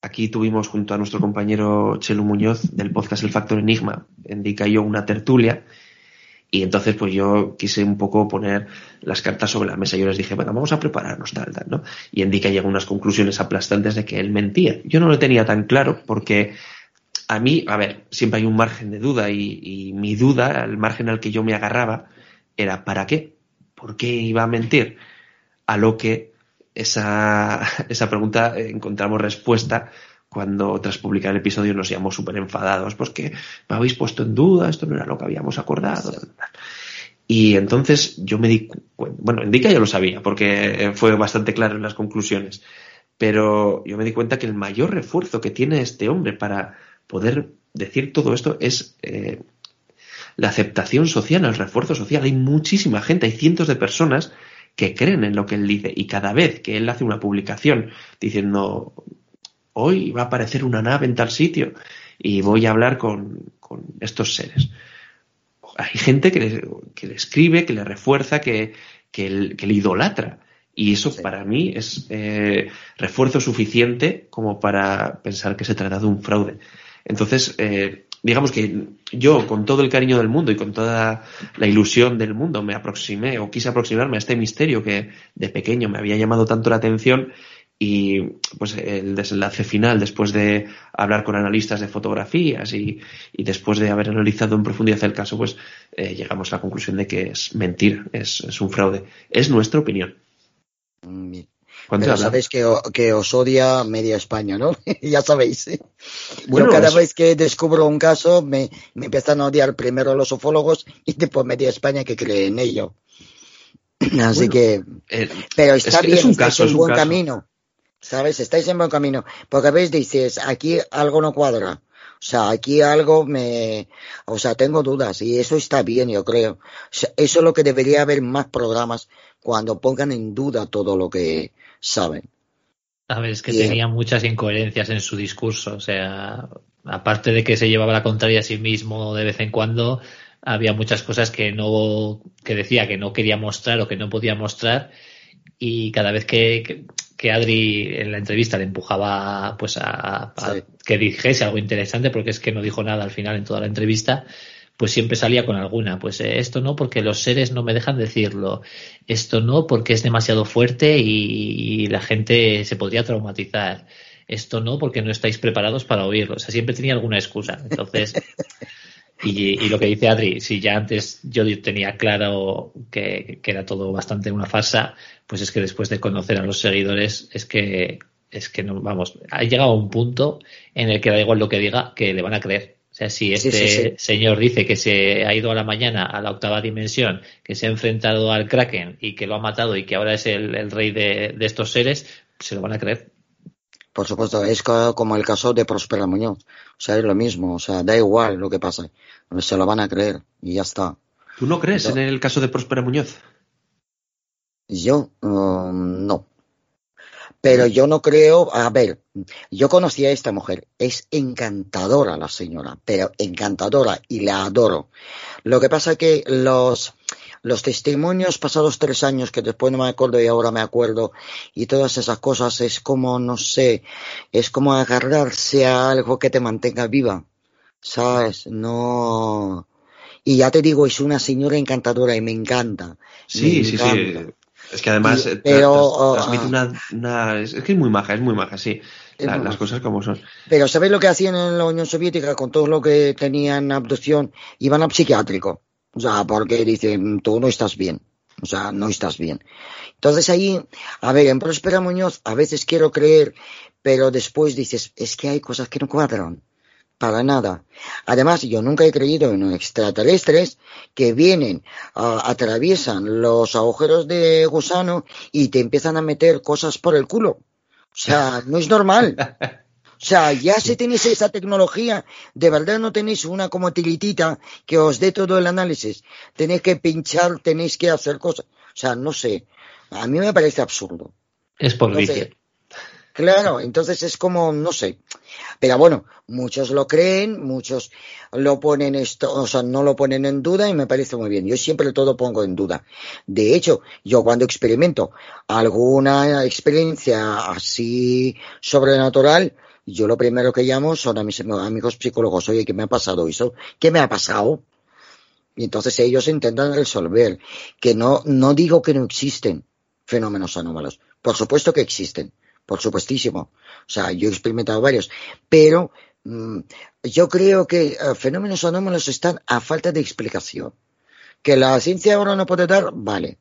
aquí tuvimos junto a nuestro compañero Chelo Muñoz del podcast El Factor Enigma, en Dica y yo una tertulia, Y entonces, pues yo quise un poco poner las cartas sobre la mesa. Yo les dije, bueno, vamos a prepararnos tal, tal, ¿no? Y Endica llegó a unas conclusiones aplastantes de que él mentía. Yo no lo tenía tan claro porque a mí, a ver, siempre hay un margen de duda y, mi duda, el margen al que yo me agarraba, era ¿para qué? ¿Por qué iba a mentir? A lo que esa, (laughs) esa pregunta encontramos respuesta cuando tras publicar el episodio nos íbamos súper enfadados, pues que me habéis puesto en duda, esto no era lo que habíamos acordado. Y entonces yo me di cuenta, bueno, Indica ya lo sabía, porque fue bastante claro en las conclusiones, pero yo me di cuenta que el mayor refuerzo que tiene este hombre para poder decir todo esto es eh, la aceptación social, el refuerzo social. Hay muchísima gente, hay cientos de personas que creen en lo que él dice y cada vez que él hace una publicación diciendo hoy va a aparecer una nave en tal sitio y voy a hablar con, estos seres. Hay gente que le, que le escribe, que le refuerza, que, que, le idolatra. Y eso para mí es eh, refuerzo suficiente como para pensar que se trata de un fraude. Entonces, eh, digamos que yo, con todo el cariño del mundo y con toda la ilusión del mundo, me aproximé o quise aproximarme a este misterio que de pequeño me había llamado tanto la atención y pues el desenlace final después de hablar con analistas de fotografías y, después de haber analizado en profundidad el caso pues eh, llegamos a la conclusión de que es mentira es, un fraude es nuestra opinión pero sabéis que, que, os odia media España, ¿no? (laughs) ya sabéis. Bueno, cada vez que descubro un caso me, me, empiezan a odiar primero los ufólogos y después media España que cree en ello. (clears throat) Así que... Eh, pero está bien, es un caso, en buen camino. ¿Sabes? Estáis en buen camino. Porque veis, dices, aquí algo no cuadra. O sea, aquí algo me, o sea, tengo dudas y eso está bien, yo creo. eso es lo que debería haber más programas cuando pongan en duda todo lo que saben. A ver, es que tenía muchas incoherencias en su discurso. O sea, aparte de que se llevaba la contraria a sí mismo de vez en cuando, había muchas cosas que no, que decía que no quería mostrar o que no podía mostrar. Y cada vez que, que Adri en la entrevista le empujaba pues a, que dijese algo interesante porque es que no dijo nada al final en toda la entrevista pues siempre salía con alguna. Pues eh, esto no porque los seres no me dejan decirlo. Esto no porque es demasiado fuerte y, la gente se podría traumatizar. Esto no porque no estáis preparados para oírlo. O sea siempre tenía alguna excusa. Entonces (laughs) y, lo que dice Adri, si ya antes yo tenía claro que, era todo bastante una farsa, pues es que después de conocer a los seguidores, es que, es que no, vamos, ha llegado a un punto en el que da igual lo que diga, que le van a creer. O sea, si este señor dice que se ha ido a la mañana a la octava dimensión, que se ha enfrentado al Kraken y que lo ha matado y que ahora es el, rey de, de, estos seres, se lo van a creer. Por supuesto, es como el caso de Prospera Muñoz. O sea, es lo mismo. O sea, da igual lo que pase. Se lo van a creer y ya está. ¿Tú no crees en el caso de Prospera Muñoz? Yo, um, no. Pero yo no creo, a ver, yo conocí a esta mujer, es encantadora la señora, pero encantadora y la adoro. Lo que pasa es que los, los testimonios pasados tres años, que después no me acuerdo y ahora me acuerdo, y todas esas cosas, es como, no sé, es como agarrarse a algo que te mantenga viva, ¿sabes? No. Y ya te digo, es una señora encantadora y me encanta. Sí, sí, sí. Es que además eh, pero, transmite ah, una, Es que es muy maja, es muy maja, sí. las cosas como son. Pero ¿sabes lo que hacían en la Unión Soviética con todo lo que tenían abducción? Iban a psiquiátrico. O sea, porque dicen, tú no estás bien. O sea, no estás bien. Entonces ahí, a ver, en Próspera Muñoz a veces quiero creer, pero después dices, es que hay cosas que no cuadran. Para nada. Además, yo nunca he creído en extraterrestres que vienen, atraviesan los agujeros de gusano y te empiezan a meter cosas por el culo. O sea, (laughs) no es normal. O sea, ya si tenéis esa tecnología, de verdad no tenéis una como tilitita que os dé todo el análisis. Tenéis que pinchar, tenéis que hacer cosas. O sea, no sé. A mí me parece absurdo. Es por entonces, Claro, entonces es como, no sé. Pero bueno, muchos lo creen, muchos lo ponen esto, o sea, no lo ponen en duda y me parece muy bien. Yo siempre todo pongo en duda. De hecho, yo cuando experimento alguna experiencia así sobrenatural, yo lo primero que llamo son a mis amigos psicólogos, oye, ¿qué me ha pasado eso? ¿Qué me ha pasado? Y entonces ellos intentan resolver. Que no, no digo que no existen fenómenos anómalos. Por supuesto que existen. Por supuestísimo. O sea, yo he experimentado varios. Pero mm, yo creo que eh, fenómenos anómalos están a falta de explicación. Que la ciencia ahora no puede dar, vale.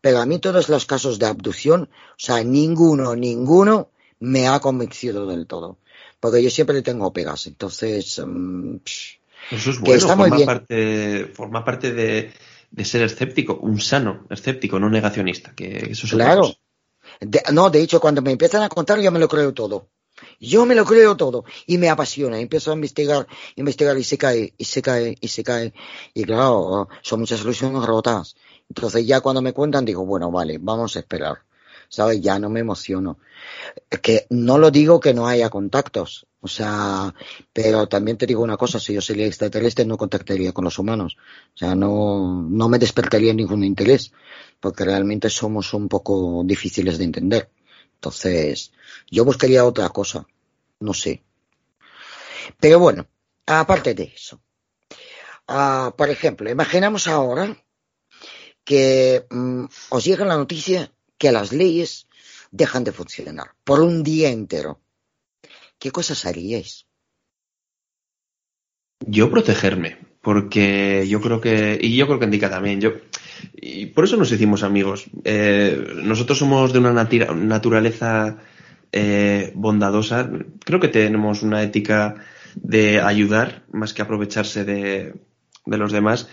Pero a mí todos los casos de abducción, o sea, ninguno, ninguno me ha convencido del todo. Porque yo siempre le tengo pegas. Entonces, mm, eso es bueno, forma, Parte, forma parte de, ser escéptico, un sano escéptico, no negacionista. Que eso es claro. No, de hecho, cuando me empiezan a contar, yo me lo creo todo. Yo me lo creo todo y me apasiona. Empiezo a investigar, investigar y se cae, y se cae, y se cae. Y claro, son muchas soluciones rotas. Entonces ya cuando me cuentan digo, bueno, vale, vamos a esperar. ¿Sabes? Ya no me emociono. Que no lo digo que no haya contactos. O sea, pero también te digo una cosa, si yo sería extraterrestre no contactaría con los humanos. O sea, no, no me despertaría ningún interés, porque realmente somos un poco difíciles de entender. Entonces, yo buscaría otra cosa. No sé. Pero bueno, aparte de eso. Uh, por ejemplo, imaginamos ahora que mm, os llega la noticia que las leyes dejan de funcionar por un día entero. ¿Qué cosas haríais? Yo protegerme, porque yo creo que, y yo creo que indica también, yo, y por eso nos hicimos amigos. Eh, nosotros somos de una naturaleza eh, bondadosa, creo que tenemos una ética de ayudar más que aprovecharse de, de los demás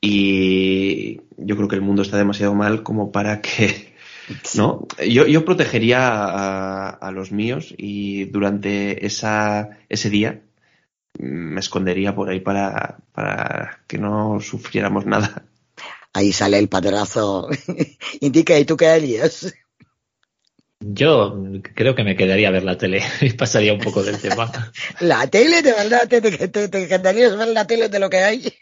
y yo creo que el mundo está demasiado mal como para que ¿no? Yo, yo protegería a, los míos y durante esa, ese día me escondería por ahí para, para que no sufriéramos nada. Ahí sale el padrazo. (laughs) Indica, ¿y tú qué harías? Yo creo que me quedaría a ver la tele (laughs) y pasaría un poco del tema. (laughs) ¿La tele? ¿De verdad? ¿Te, te, encantaría ver la tele de lo que hay?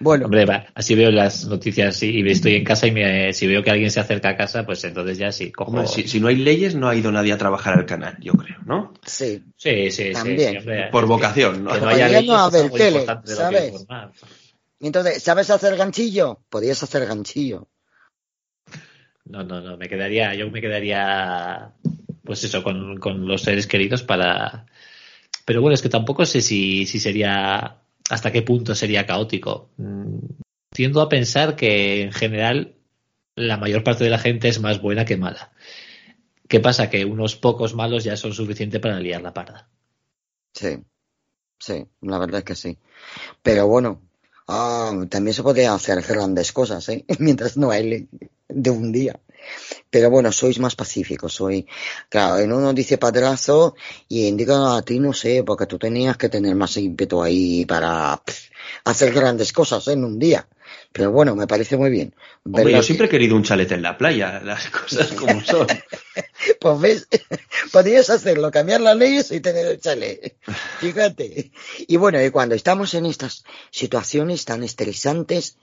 Bueno. Hombre, así veo las noticias y estoy en casa y me, si veo que alguien se acerca a casa, pues entonces ya sí, cojo... si, no hay leyes, no ha ido nadie a trabajar al canal, yo creo, ¿no? Sí. Sí, sí, También. Por vocación, ¿no? no haya leyes, tele, ¿sabes? Entonces, ¿sabes hacer ganchillo? Podrías hacer ganchillo. No, no, no, me quedaría, yo me quedaría, pues eso, con, con los seres queridos para... Pero bueno, es que tampoco sé si, si sería, hasta qué punto sería caótico. Mm, tiendo a pensar que en general la mayor parte de la gente es más buena que mala. ¿Qué pasa? Que unos pocos malos ya son suficientes para liar la parda. Sí, sí, la verdad es que sí. Pero bueno, ah, también se puede hacer grandes cosas, ¿eh? (laughs) mientras no hay de un día. Pero bueno, sois más pacíficos, soy, claro, en uno dice padrazo y indica a ti, no sé, porque tú tenías que tener más ímpetu ahí para hacer grandes cosas en un día. Pero bueno, me parece muy bien. yo siempre he querido un chalet en la playa, las cosas como son. (laughs) (laughs) pues ves, (laughs) podrías hacerlo, cambiar las leyes y tener el chalet. (laughs) Fíjate. Y bueno, y cuando estamos en estas situaciones tan estresantes,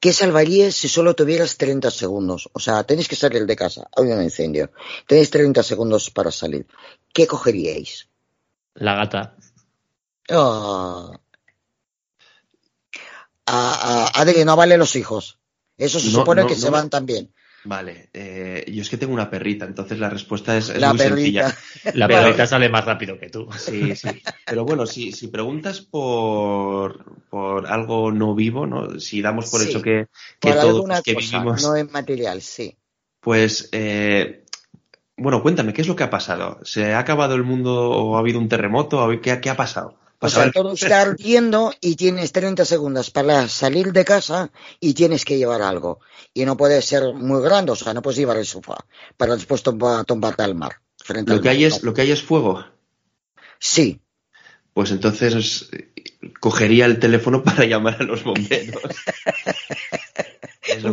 ¿Qué salvarías si solo tuvieras 30 segundos? O sea, tenéis que salir de casa, hay un incendio. Tenéis 30 segundos para salir. ¿Qué cogeríais? La gata. Oh. Ah, Adri, no vale los hijos. Eso se supone que se van también. Vale, eh, yo es que tengo una perrita, entonces la respuesta es, la muy sencilla. (laughs) La perrita sale más rápido que tú. Sí, sí. Pero bueno, si, si preguntas por, por algo no vivo, ¿no? Si damos por hecho que, que todo que vivimos. No es material, sí. Pues, eh, bueno, cuéntame, ¿qué es lo que ha pasado? ¿Se ha acabado el mundo o ha habido un terremoto? ¿Qué, qué ha pasado? O sea, todo está ardiendo y tienes 30 segundos para salir de casa y tienes que llevar algo. Y no puede ser muy grande, o sea, no puedes llevar el sofá para después tumbarte al mar. lo, que hay es, lo que hay es fuego. Sí. Pues entonces cogería el teléfono (laughs) para llamar a los bomberos.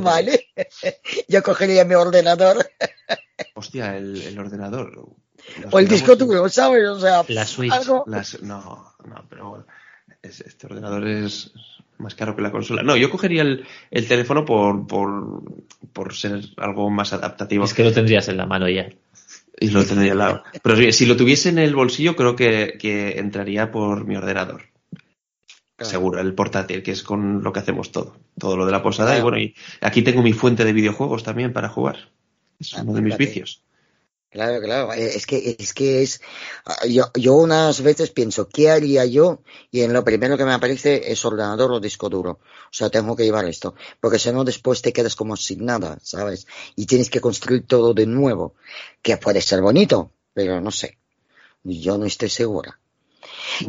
vale. (laughs) Yo cogería mi ordenador. Hostia, el ordenador o el disco duro, ¿sabes? O sea, la Switch. no, no, pero bueno, este ordenador es más caro que la consola. No, yo cogería el, el teléfono por, por, por, ser algo más adaptativo. Es que lo tendrías en la mano ya. Y lo tendría al lado. Pero si lo tuviese en el bolsillo, creo que, que entraría por mi ordenador. seguro, el portátil, que es con lo que hacemos todo. Todo lo de la posada. Y bueno, y aquí tengo mi fuente de videojuegos también para jugar. Es uno de mis vicios. Claro, claro. Eh, es que es que es ah, yo, yo unas veces pienso qué haría yo y en lo primero que me aparece es ordenador o disco duro. O sea, tengo que llevar esto, porque si no después te quedas como sin nada, ¿sabes? Y tienes que construir todo de nuevo, que puede ser bonito, pero no sé. Yo no estoy segura.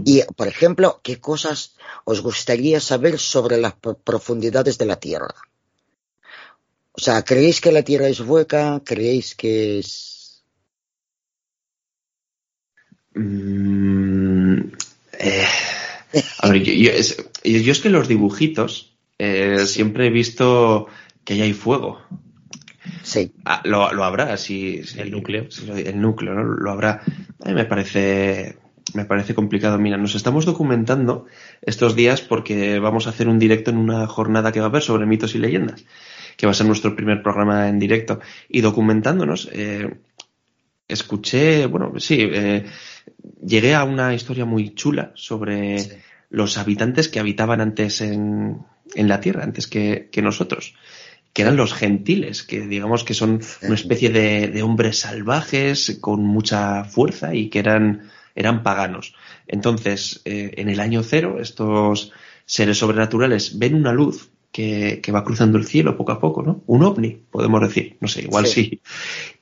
Y, por ejemplo, ¿qué cosas os gustaría saber sobre las profundidades de la Tierra? O sea, ¿creéis que la Tierra es hueca? ¿Creéis que es Mm, eh, a ver, yo, es, que los dibujitos eh, siempre he visto que ahí hay fuego. Sí. Ah, lo, habrá, si, el núcleo. el núcleo, ¿no? Lo habrá. A mí me parece, me parece complicado. Mira, nos estamos documentando estos días porque vamos a hacer un directo en una jornada que va a haber sobre mitos y leyendas, que va a ser nuestro primer programa en directo. Y documentándonos, eh, escuché, bueno, sí, eh, llegué a una historia muy chula sobre los habitantes que habitaban antes en, en la Tierra, antes que, que, nosotros, que eran los gentiles, que digamos que son una especie de, de hombres salvajes con mucha fuerza y que eran, eran paganos. Entonces, eh, en el año cero, estos seres sobrenaturales ven una luz que, que, va cruzando el cielo poco a poco, ¿no? Un ovni, podemos decir, no sé, igual sí.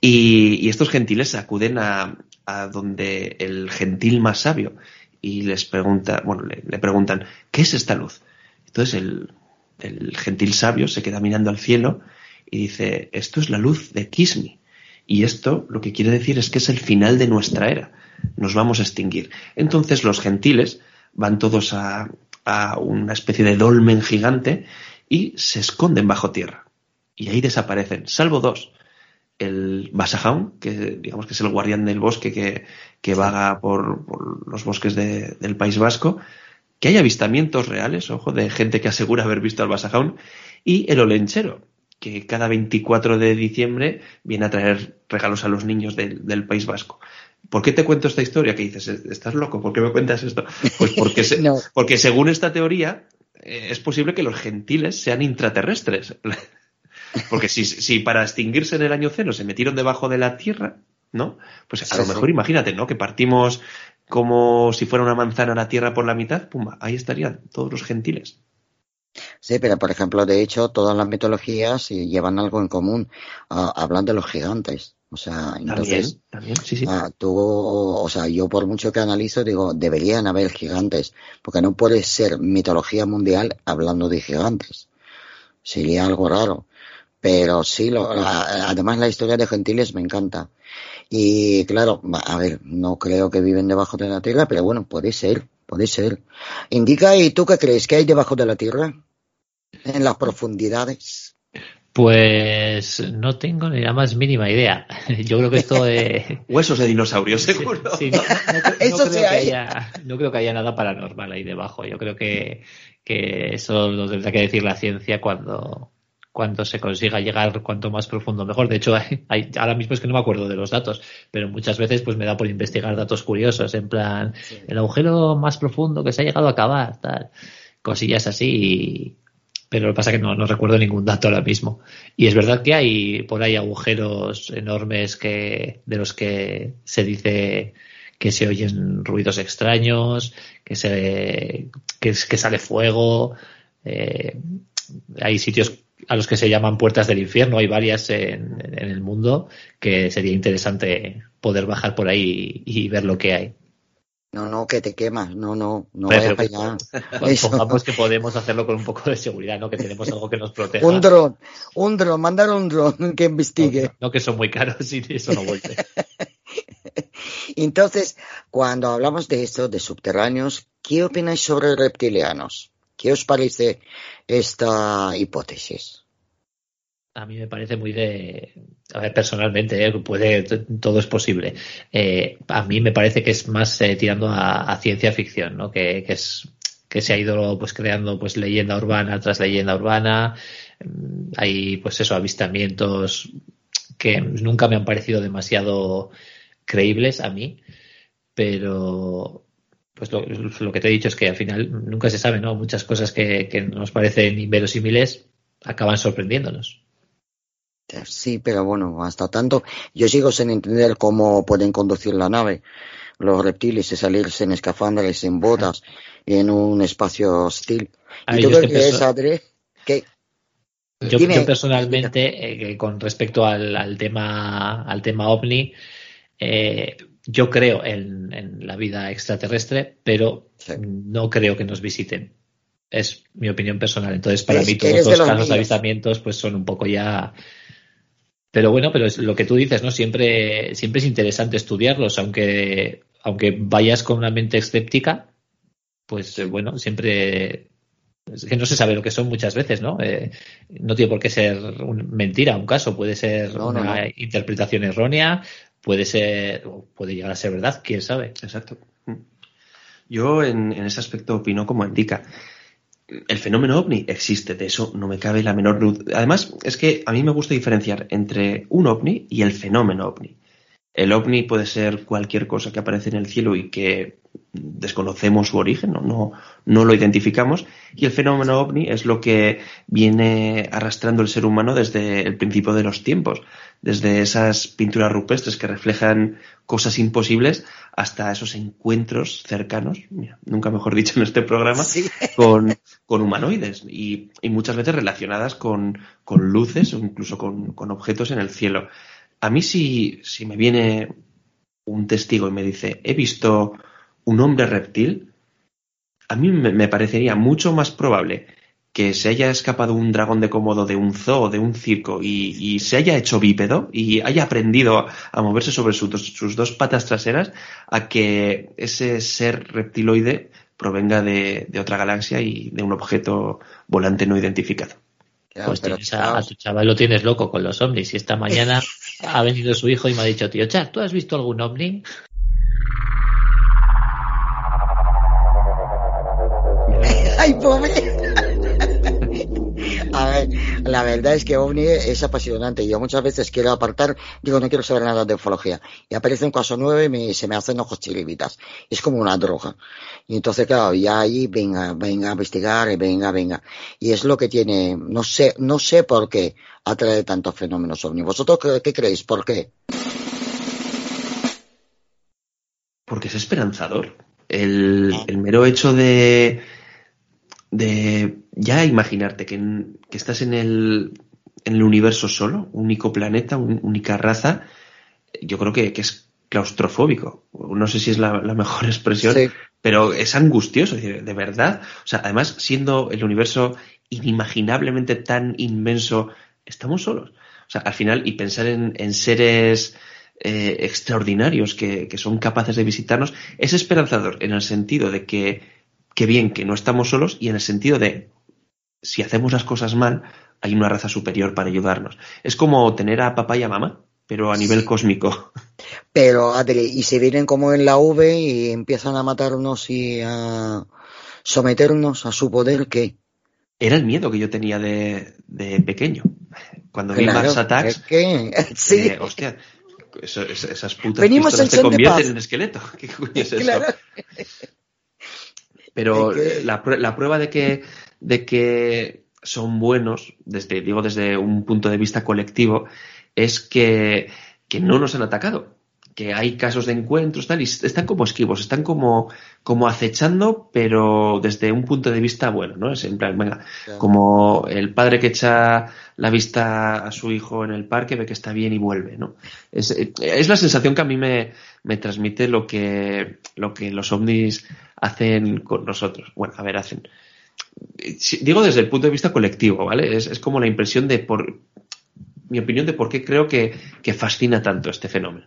Y, y, estos gentiles acuden a, a donde el gentil más sabio y les pregunta, bueno, le, preguntan, ¿qué es esta luz? Entonces el, el, gentil sabio se queda mirando al cielo y dice, esto es la luz de Kismi. Y esto lo que quiere decir es que es el final de nuestra era. Nos vamos a extinguir. Entonces los gentiles van todos a, a una especie de dolmen gigante y se esconden bajo tierra. Y ahí desaparecen, salvo dos, el Basajaun, que digamos que es el guardián del bosque que, que vaga por, por, los bosques de, del País Vasco, que hay avistamientos reales, ojo, de gente que asegura haber visto al Basajaun, y el Olenchero, que cada 24 de diciembre viene a traer regalos a los niños del, del País Vasco. ¿Por qué te cuento esta historia? Que dices, ¿estás loco? ¿Por qué me cuentas esto? Pues porque, (laughs) se, no. porque según esta teoría, eh, es posible que los gentiles sean intraterrestres. (laughs) Porque si, si para extinguirse en el año cero se metieron debajo de la Tierra, ¿no? Pues a sí, lo mejor sí. imagínate, ¿no? Que partimos como si fuera una manzana la Tierra por la mitad, pumba, ahí estarían todos los gentiles. Sí, pero por ejemplo, de hecho, todas las mitologías llevan algo en común. Uh, hablan de los gigantes. O sea, entonces, también, también. Sí, sí. Tú, o sea, yo por mucho que analizo, digo, deberían haber gigantes, porque no puede ser mitología mundial hablando de gigantes. Sería algo raro. Pero sí, lo, además la historia de Gentiles me encanta. Y claro, a ver, no creo que viven debajo de la tierra, pero bueno, puede ser, puede ser. Indica, ¿y tú qué crees que hay debajo de la tierra? En las profundidades. Pues no tengo ni la más mínima idea. (laughs) Yo creo que esto de... (laughs) Huesos de dinosaurios, seguro. Sí, no, no, no, (laughs) Eso creo que haya, no creo que haya nada paranormal ahí debajo. Yo creo que, que eso lo tendrá que decir la ciencia cuando, cuando se consiga llegar cuanto más profundo mejor. De hecho, hay, hay, ahora mismo es que no me acuerdo de los datos, pero muchas veces pues me da por investigar datos curiosos, en plan, sí. el agujero más profundo que se ha llegado a acabar, tal, cosillas así, y... pero lo que pasa es que no, no recuerdo ningún dato ahora mismo. Y es verdad que hay por ahí agujeros enormes que, de los que se dice que se oyen ruidos extraños, que se que, que sale fuego, eh, hay sitios a los que se llaman puertas del infierno, hay varias en, en, el mundo, que sería interesante poder bajar por ahí y, y ver lo que hay. No, no, que te quemas, no, no, no vayas para allá. (laughs) Pongamos que podemos hacerlo con un poco de seguridad, ¿no? Que tenemos algo que nos proteja. un dron, un dron, mandar un dron que investigue. No, no, que son muy caros y eso no vuelve. (laughs) Entonces, cuando hablamos de esto, de subterráneos, ¿qué opináis sobre reptilianos? ¿Qué os parece esta hipótesis? A mí me parece muy de. A ver, personalmente, ¿eh? puede, todo es posible. Eh, a mí me parece que es más eh, tirando a, ciencia ficción, ¿no? Que, que, es que se ha ido pues creando pues leyenda urbana tras leyenda urbana. Hay pues eso, avistamientos que nunca me han parecido demasiado creíbles a mí, pero pues lo, que te he dicho es que al final nunca se sabe, ¿no? Muchas cosas que nos parecen inverosímiles acaban sorprendiéndonos. Sí, pero bueno, hasta tanto, yo sigo sin entender cómo pueden conducir la nave los reptiles y salirse en escafandras, en botas, en un espacio hostil. y todo que es que yo, yo, personalmente, eh, con respecto al, tema al tema ovni, eh, yo creo en, la vida extraterrestre, pero no creo que nos visiten. Es mi opinión personal. Entonces, para mí, todos los casos de avistamientos, pues son un poco ya pero bueno, pero es lo que tú dices, ¿no? Siempre, siempre es interesante estudiarlos, aunque, aunque vayas con una mente escéptica, pues eh, bueno, siempre es que no se sabe lo que son muchas veces, ¿no? Eh, no tiene por qué ser mentira un caso, puede ser una interpretación errónea, puede ser, puede llegar a ser verdad, quién sabe. Exacto. Yo en, en ese aspecto opino como indica el fenómeno ovni existe, de eso no me cabe la menor duda. Además, es que a mí me gusta diferenciar entre un ovni y el fenómeno ovni. El ovni puede ser cualquier cosa que aparece en el cielo y que desconocemos su origen, no, no, lo identificamos, y el fenómeno ovni es lo que viene arrastrando el ser humano desde el principio de los tiempos, desde esas pinturas rupestres que reflejan cosas imposibles hasta esos encuentros cercanos, nunca mejor dicho en este programa, con, humanoides y, muchas veces relacionadas con, luces o incluso con, objetos en el cielo. A mí si, si me viene un testigo y me dice, he visto un hombre reptil, a mí me, parecería mucho más probable que se haya escapado un dragón de cómodo de un zoo, de un circo, y, se haya hecho bípedo y haya aprendido a moverse sobre sus dos patas traseras, a que ese ser reptiloide provenga de, otra galaxia y de un objeto volante no identificado. pues a, tu chaval lo tienes loco con los ovnis. Y esta mañana (laughs) ha venido su hijo y me ha dicho, tío, Char, ¿tú has visto algún ovni? (laughs) ¡Ay, pobre! La verdad es que OVNI es apasionante. Yo muchas veces quiero apartar, digo, no quiero saber nada de ufología. Y aparece un caso nuevo y se me hacen ojos chilibitas. Es como una droga. Y entonces, claro, ya ahí, venga, venga a investigar, venga, venga. Y es lo que tiene, no sé, no sé por qué atrae tantos fenómenos OVNI. ¿Vosotros qué creéis? ¿Por qué? Porque es esperanzador. El, el mero hecho de de ya imaginarte que, estás en el, en el universo solo, único planeta, única raza, yo creo que, es claustrofóbico. No sé si es la, mejor (laughs) expresión, pero es angustioso, de verdad. O sea, además, siendo el universo inimaginablemente tan inmenso, estamos solos. O sea, al final, y pensar en, seres eh, extraordinarios que, que son capaces de visitarnos, es esperanzador en el sentido de que qué bien que no estamos solos y en el sentido de, si hacemos las cosas mal, hay una raza superior para ayudarnos. Es como tener a papá y a mamá, pero a nivel cósmico. Pero, Adri, y se vienen como en la V y empiezan a matarnos y a someternos a su poder, ¿qué? Era el miedo que yo tenía de, pequeño. Cuando vi Mars Attacks. Sí. Eh, hostia, esas putas Venimos te convierten en esqueleto. (laughs) ¿Qué coño es (laughs) eso? Pero la, prueba de que, de que son buenos, desde, digo desde un punto de vista colectivo, es que, no nos han atacado. Que hay casos de encuentros, tal, y están como esquivos, están como, como acechando, pero desde un punto de vista bueno, ¿no? Es en plan, venga, como el padre que echa la vista a su hijo en el parque, ve que está bien y vuelve, ¿no? Es, es la sensación que a mí me, me transmite lo que, lo que los ovnis hacen con nosotros. Bueno, a ver, hacen. Digo desde el punto de vista colectivo, ¿vale? Es, como la impresión de por. Mi opinión de por qué creo que, fascina tanto este fenómeno.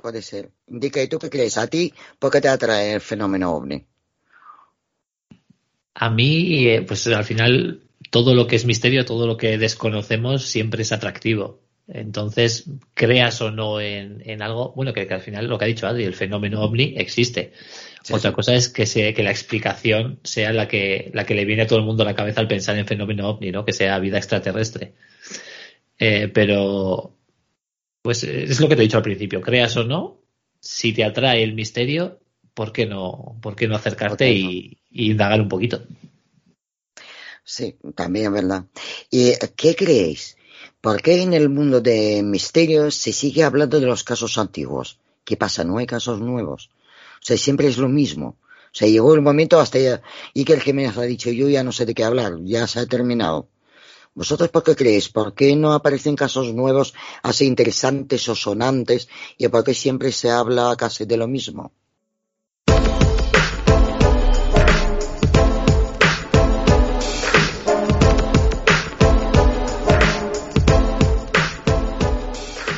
Puede ser. Indica, ¿y tú qué crees? ¿A ti por qué te atrae el fenómeno ovni? A mí, eh, pues al final, todo lo que es misterio, todo lo que desconocemos siempre es atractivo. Entonces, creas o no en, algo, bueno, que, al final lo que ha dicho Adri, el fenómeno ovni existe. Otra cosa es que, que la explicación sea la que, la que le viene a todo el mundo a la cabeza al pensar en fenómeno ovni, ¿no? Que sea vida extraterrestre. Eh, pero, pues es lo que te he dicho al principio, creas o no, si te atrae el misterio, ¿por qué no, por qué no acercarte Y, y, indagar un poquito? Sí, también es verdad. ¿Y qué creéis? ¿Por qué en el mundo de misterios se sigue hablando de los casos antiguos? ¿Qué pasa? ¿No hay casos nuevos? O sea, siempre es lo mismo. O sea, llegó el momento hasta ya, Iker Jiménez ha dicho, yo ya no sé de qué hablar, ya se ha terminado. ¿Vosotros por qué creéis? ¿Por qué no aparecen casos nuevos así interesantes o sonantes? ¿Y por qué siempre se habla casi de lo mismo?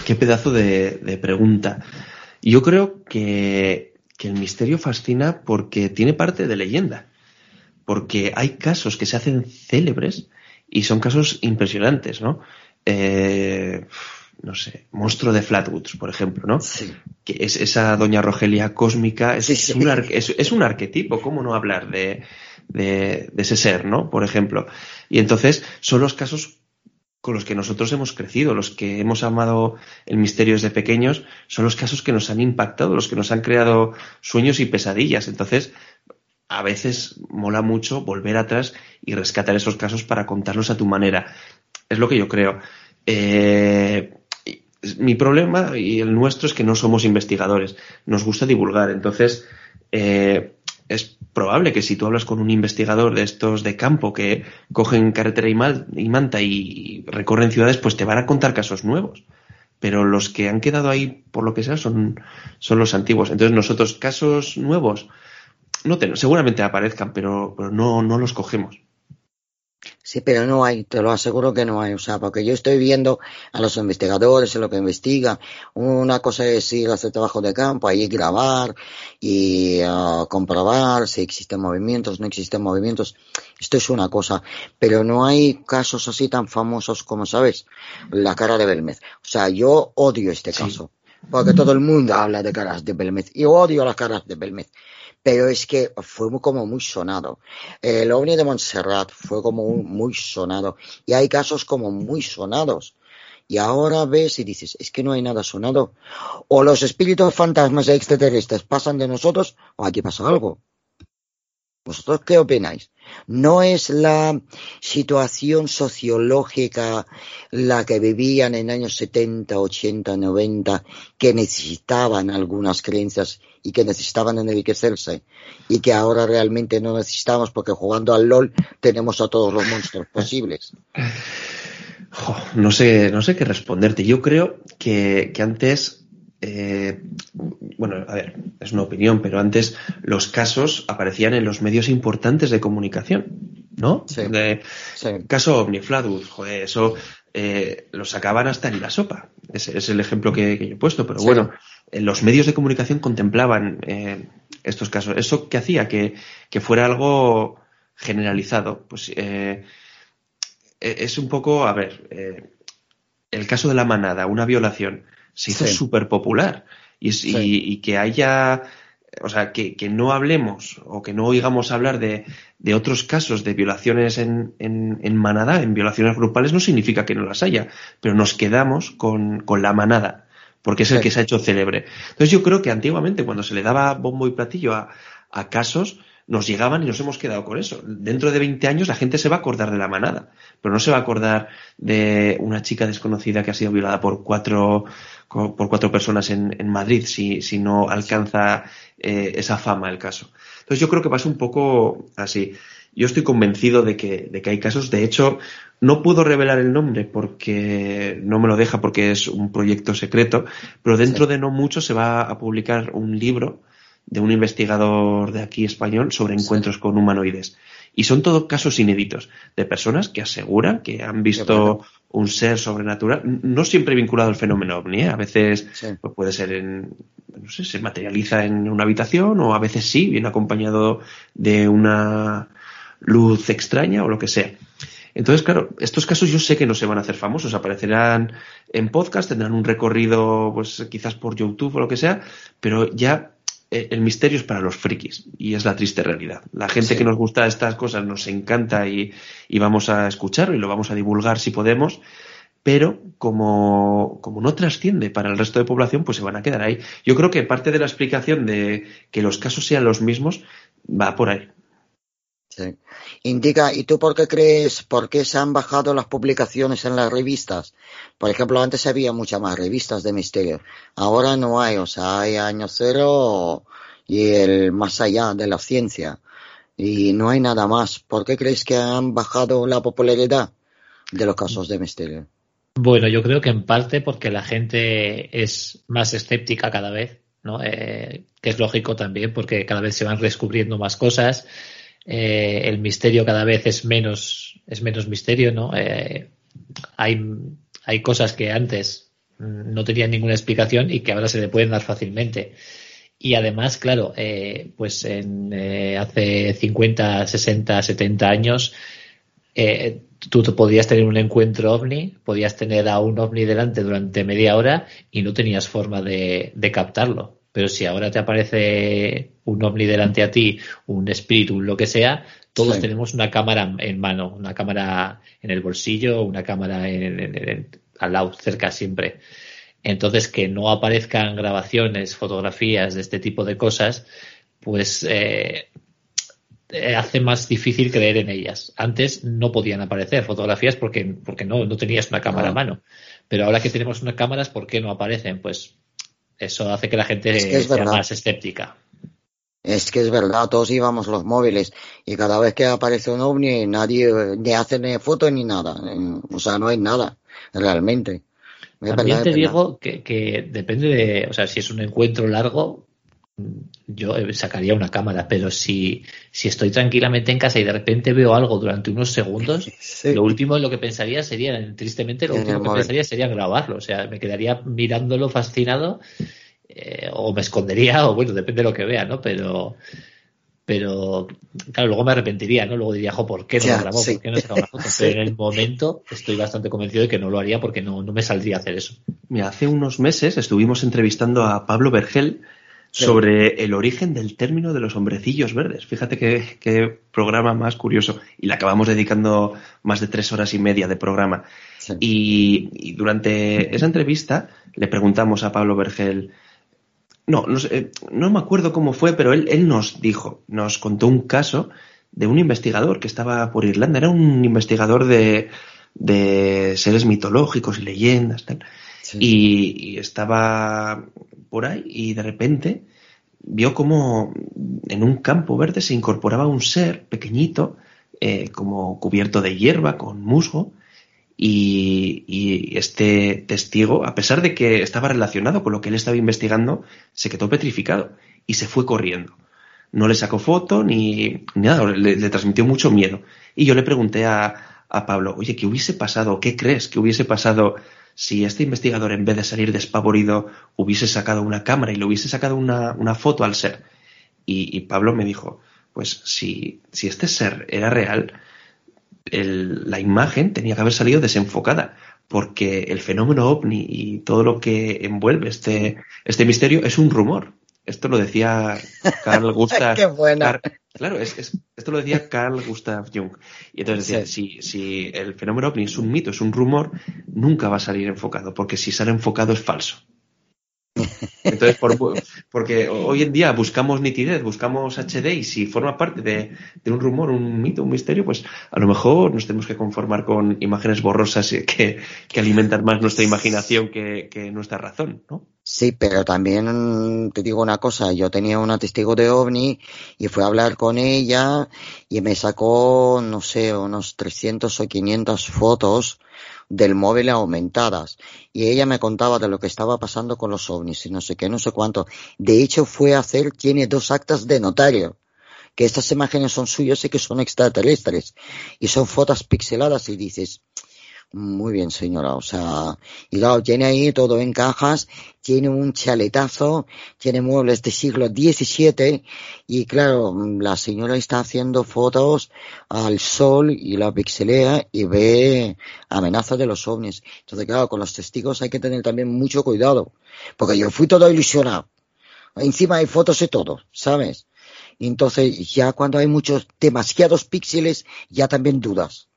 Qué pedazo de, pregunta. Yo creo que, que el misterio fascina porque tiene parte de leyenda. Porque hay casos que se hacen célebres y son casos impresionantes, ¿no? Eh, no sé, monstruo de Flatwoods, por ejemplo, ¿no? Sí. Que es esa doña Rogelia cósmica, es, es, un, es, un, arquetipo, ¿cómo no hablar de, de, ese ser, ¿no? Por ejemplo. Y entonces son los casos con los que nosotros hemos crecido, los que hemos amado el misterio desde pequeños, son los casos que nos han impactado, los que nos han creado sueños y pesadillas. Entonces, a veces mola mucho volver atrás y rescatar esos casos para contarlos a tu manera. Es lo que yo creo. Eh, mi problema y el nuestro es que no somos investigadores. Nos gusta divulgar. Entonces, eh, es probable que si tú hablas con un investigador de estos de campo que cogen carretera y, y manta y recorren ciudades, pues te van a contar casos nuevos pero los que han quedado ahí, por lo que sea, son, son los antiguos. Entonces nosotros, casos nuevos, no seguramente aparezcan, pero, pero no, no los cogemos. Sí, pero no hay, te lo aseguro que no hay. O sea, porque yo estoy viendo a los investigadores en lo que investigan. Una cosa es ir a hacer trabajo de campo, ahí grabar y uh, comprobar si existen movimientos, no existen movimientos. Esto es una cosa. Pero no hay casos así tan famosos como, ¿sabes? La cara de Belmez. O sea, yo odio este caso. Porque todo el mundo habla de caras de Belmez. Y odio las caras de Belmez pero es que fue como muy sonado. El ovni de Montserrat fue como muy sonado y hay casos como muy sonados. Y ahora ves y dices, es que no hay nada sonado. O los espíritus fantasmas extraterrestres pasan de nosotros o aquí pasa algo. ¿Vosotros qué opináis? ¿No es la situación sociológica la que vivían en años 70, 80, 90 que necesitaban algunas creencias y que necesitaban enriquecerse y que ahora realmente no necesitamos porque jugando al LOL tenemos a todos los monstruos posibles? no sé, no sé qué responderte. Yo creo que, que antes eh, bueno, a ver, es una opinión, pero antes los casos aparecían en los medios importantes de comunicación, ¿no? Sí, Caso Omnifladus, joder, eso eh, lo sacaban hasta en la sopa. Ese es el ejemplo que, yo he puesto, pero bueno, en los medios de comunicación contemplaban eh, estos casos. ¿Eso qué hacía? Que, que fuera algo generalizado. Pues e, es un poco, a ver, el caso de la manada, una violación se hizo súper popular. Y, que haya, o sea, que, no hablemos o que no oigamos hablar de, de otros casos de violaciones en, en, manada, en violaciones grupales, no significa que no las haya, pero nos quedamos con, con la manada, porque es el que se ha hecho célebre. Entonces yo creo que antiguamente cuando se le daba bombo y platillo a, a casos, nos llegaban y nos hemos quedado con eso. Dentro de 20 años la gente se va a acordar de la manada, pero no se va a acordar de una chica desconocida que ha sido violada por cuatro por cuatro personas en, en Madrid si, si, no alcanza eh, esa fama el caso. Entonces yo creo que pasa un poco así. Yo estoy convencido de que, de que hay casos. De hecho, no puedo revelar el nombre porque no me lo deja porque es un proyecto secreto, pero dentro de no mucho se va a publicar un libro de un investigador de aquí español sobre encuentros con humanoides. Y son todos casos inéditos de personas que aseguran que han visto un ser sobrenatural, no siempre vinculado al fenómeno ovni, ¿eh? a veces pues puede ser en, no sé, se materializa en una habitación o a veces sí, viene acompañado de una luz extraña o lo que sea. Entonces, claro, estos casos yo sé que no se van a hacer famosos, aparecerán en podcast, tendrán un recorrido, pues quizás por YouTube o lo que sea, pero ya eh, el misterio es para los frikis y es la triste realidad. La gente que nos gusta estas cosas nos encanta y, vamos a escucharlo y lo vamos a divulgar si podemos, pero como, como no trasciende para el resto de población, pues se van a quedar ahí. Yo creo que parte de la explicación de que los casos sean los mismos va por ahí. Sí. Indica, ¿y tú por qué crees, por qué se han bajado las publicaciones en las revistas? Por ejemplo, antes había muchas más revistas de misterio. Ahora no hay, o sea, hay Año Cero y el más allá de la ciencia. Y no hay nada más. ¿Por qué crees que han bajado la popularidad de los casos de misterio? Bueno, yo creo que en parte porque la gente es más escéptica cada vez, ¿no? Eh, que es lógico también porque cada vez se van descubriendo más cosas eh, el misterio cada vez es menos, es menos misterio, ¿no? Eh, hay, hay cosas que antes no tenían ninguna explicación y que ahora se le pueden dar fácilmente. Y además, claro, eh, pues en, hace 50, 60, 70 años, tú podías tener un encuentro ovni, podías tener a un ovni delante durante media hora y no tenías forma de captarlo. Pero si ahora te aparece un ovni delante a ti, un espíritu, lo que sea, todos tenemos una cámara en mano, una cámara en el bolsillo, una cámara en, al lado, cerca siempre. Entonces, que no aparezcan grabaciones, fotografías de este tipo de cosas, pues eh, hace más difícil creer en ellas. Antes no podían aparecer fotografías porque, porque no, no tenías una cámara a mano. Pero ahora que tenemos unas cámaras, ¿por qué no aparecen? Pues eso hace que la gente sea más escéptica. Es que es verdad, todos íbamos los móviles y cada vez que aparece un ovni nadie ni hace ni foto ni nada. O sea, no hay nada, realmente. También te digo que, que, depende de, o sea, si es un encuentro largo, yo sacaría una cámara, pero si, si estoy tranquilamente en casa y de repente veo algo durante unos segundos, lo último lo que pensaría sería, tristemente, lo último que pensaría sería grabarlo. O sea, me quedaría mirándolo fascinado eh, o me escondería, o bueno, depende de lo que vea, ¿no? Pero, pero claro, luego me arrepentiría, ¿no? Luego diría, jo, ¿por qué no lo grabó? ¿Por qué no una foto? (laughs) Pero en el momento estoy bastante convencido de que no lo haría porque no, no me saldría a hacer eso. Mira, hace unos meses estuvimos entrevistando a Pablo Vergel sobre el origen del término de los hombrecillos verdes. Fíjate qué, programa más curioso. Y le acabamos dedicando más de tres horas y media de programa. Y, durante esa entrevista le preguntamos a Pablo Vergel, no, no, no me acuerdo cómo fue, pero él, él nos dijo, nos contó un caso de un investigador que estaba por Irlanda. Era un investigador de, de seres mitológicos y leyendas. Tal. Y, estaba por ahí y de repente vio como en un campo verde se incorporaba un ser pequeñito, eh, como cubierto de hierba, con musgo, y, este testigo, a pesar de que estaba relacionado con lo que él estaba investigando, se quedó petrificado y se fue corriendo. No le sacó foto ni, nada, le, transmitió mucho miedo. Y yo le pregunté a, a Pablo, oye, ¿qué hubiese pasado? ¿Qué crees que hubiese pasado si este investigador en vez de salir despavorido hubiese sacado una cámara y le hubiese sacado una, foto al ser. Y, Pablo me dijo, pues si, si este ser era real, la imagen tenía que haber salido desenfocada, porque el fenómeno ovni y todo lo que envuelve este, este misterio es un rumor. Esto lo decía Carl (laughs) Gustav. Qué claro, es, esto lo decía Carl Gustav Jung. Y entonces decía, si, si el fenómeno ovni es un mito, es un rumor, nunca va a salir enfocado, porque si sale enfocado es falso. Entonces, porque hoy en día buscamos nitidez, buscamos HD y si forma parte de, un rumor, un mito, un misterio, pues a lo mejor nos tenemos que conformar con imágenes borrosas que, que alimentan más nuestra imaginación que, que, nuestra razón, ¿no? Sí, pero también te digo una cosa, yo tenía una testigo de ovni y fui a hablar con ella y me sacó, no sé, unos 300 o 500 fotos del móvil aumentadas. Y ella me contaba de lo que estaba pasando con los ovnis y no sé qué, no sé cuánto. De hecho, fue a hacer, tiene dos actas de notario. Que estas imágenes son suyas y que son extraterrestres. Y son fotos pixeladas y dices, muy bien, señora. O sea, y claro, tiene ahí todo en cajas, tiene un chaletazo, tiene muebles de siglo XVII y claro, la señora está haciendo fotos al sol y la pixelea y ve amenaza de los ovnis. Entonces, claro, con los testigos hay que tener también mucho cuidado, porque yo fui todo ilusionado. Encima hay fotos de todo, ¿sabes? Y entonces ya cuando hay muchos, demasiados píxeles, ya también dudas.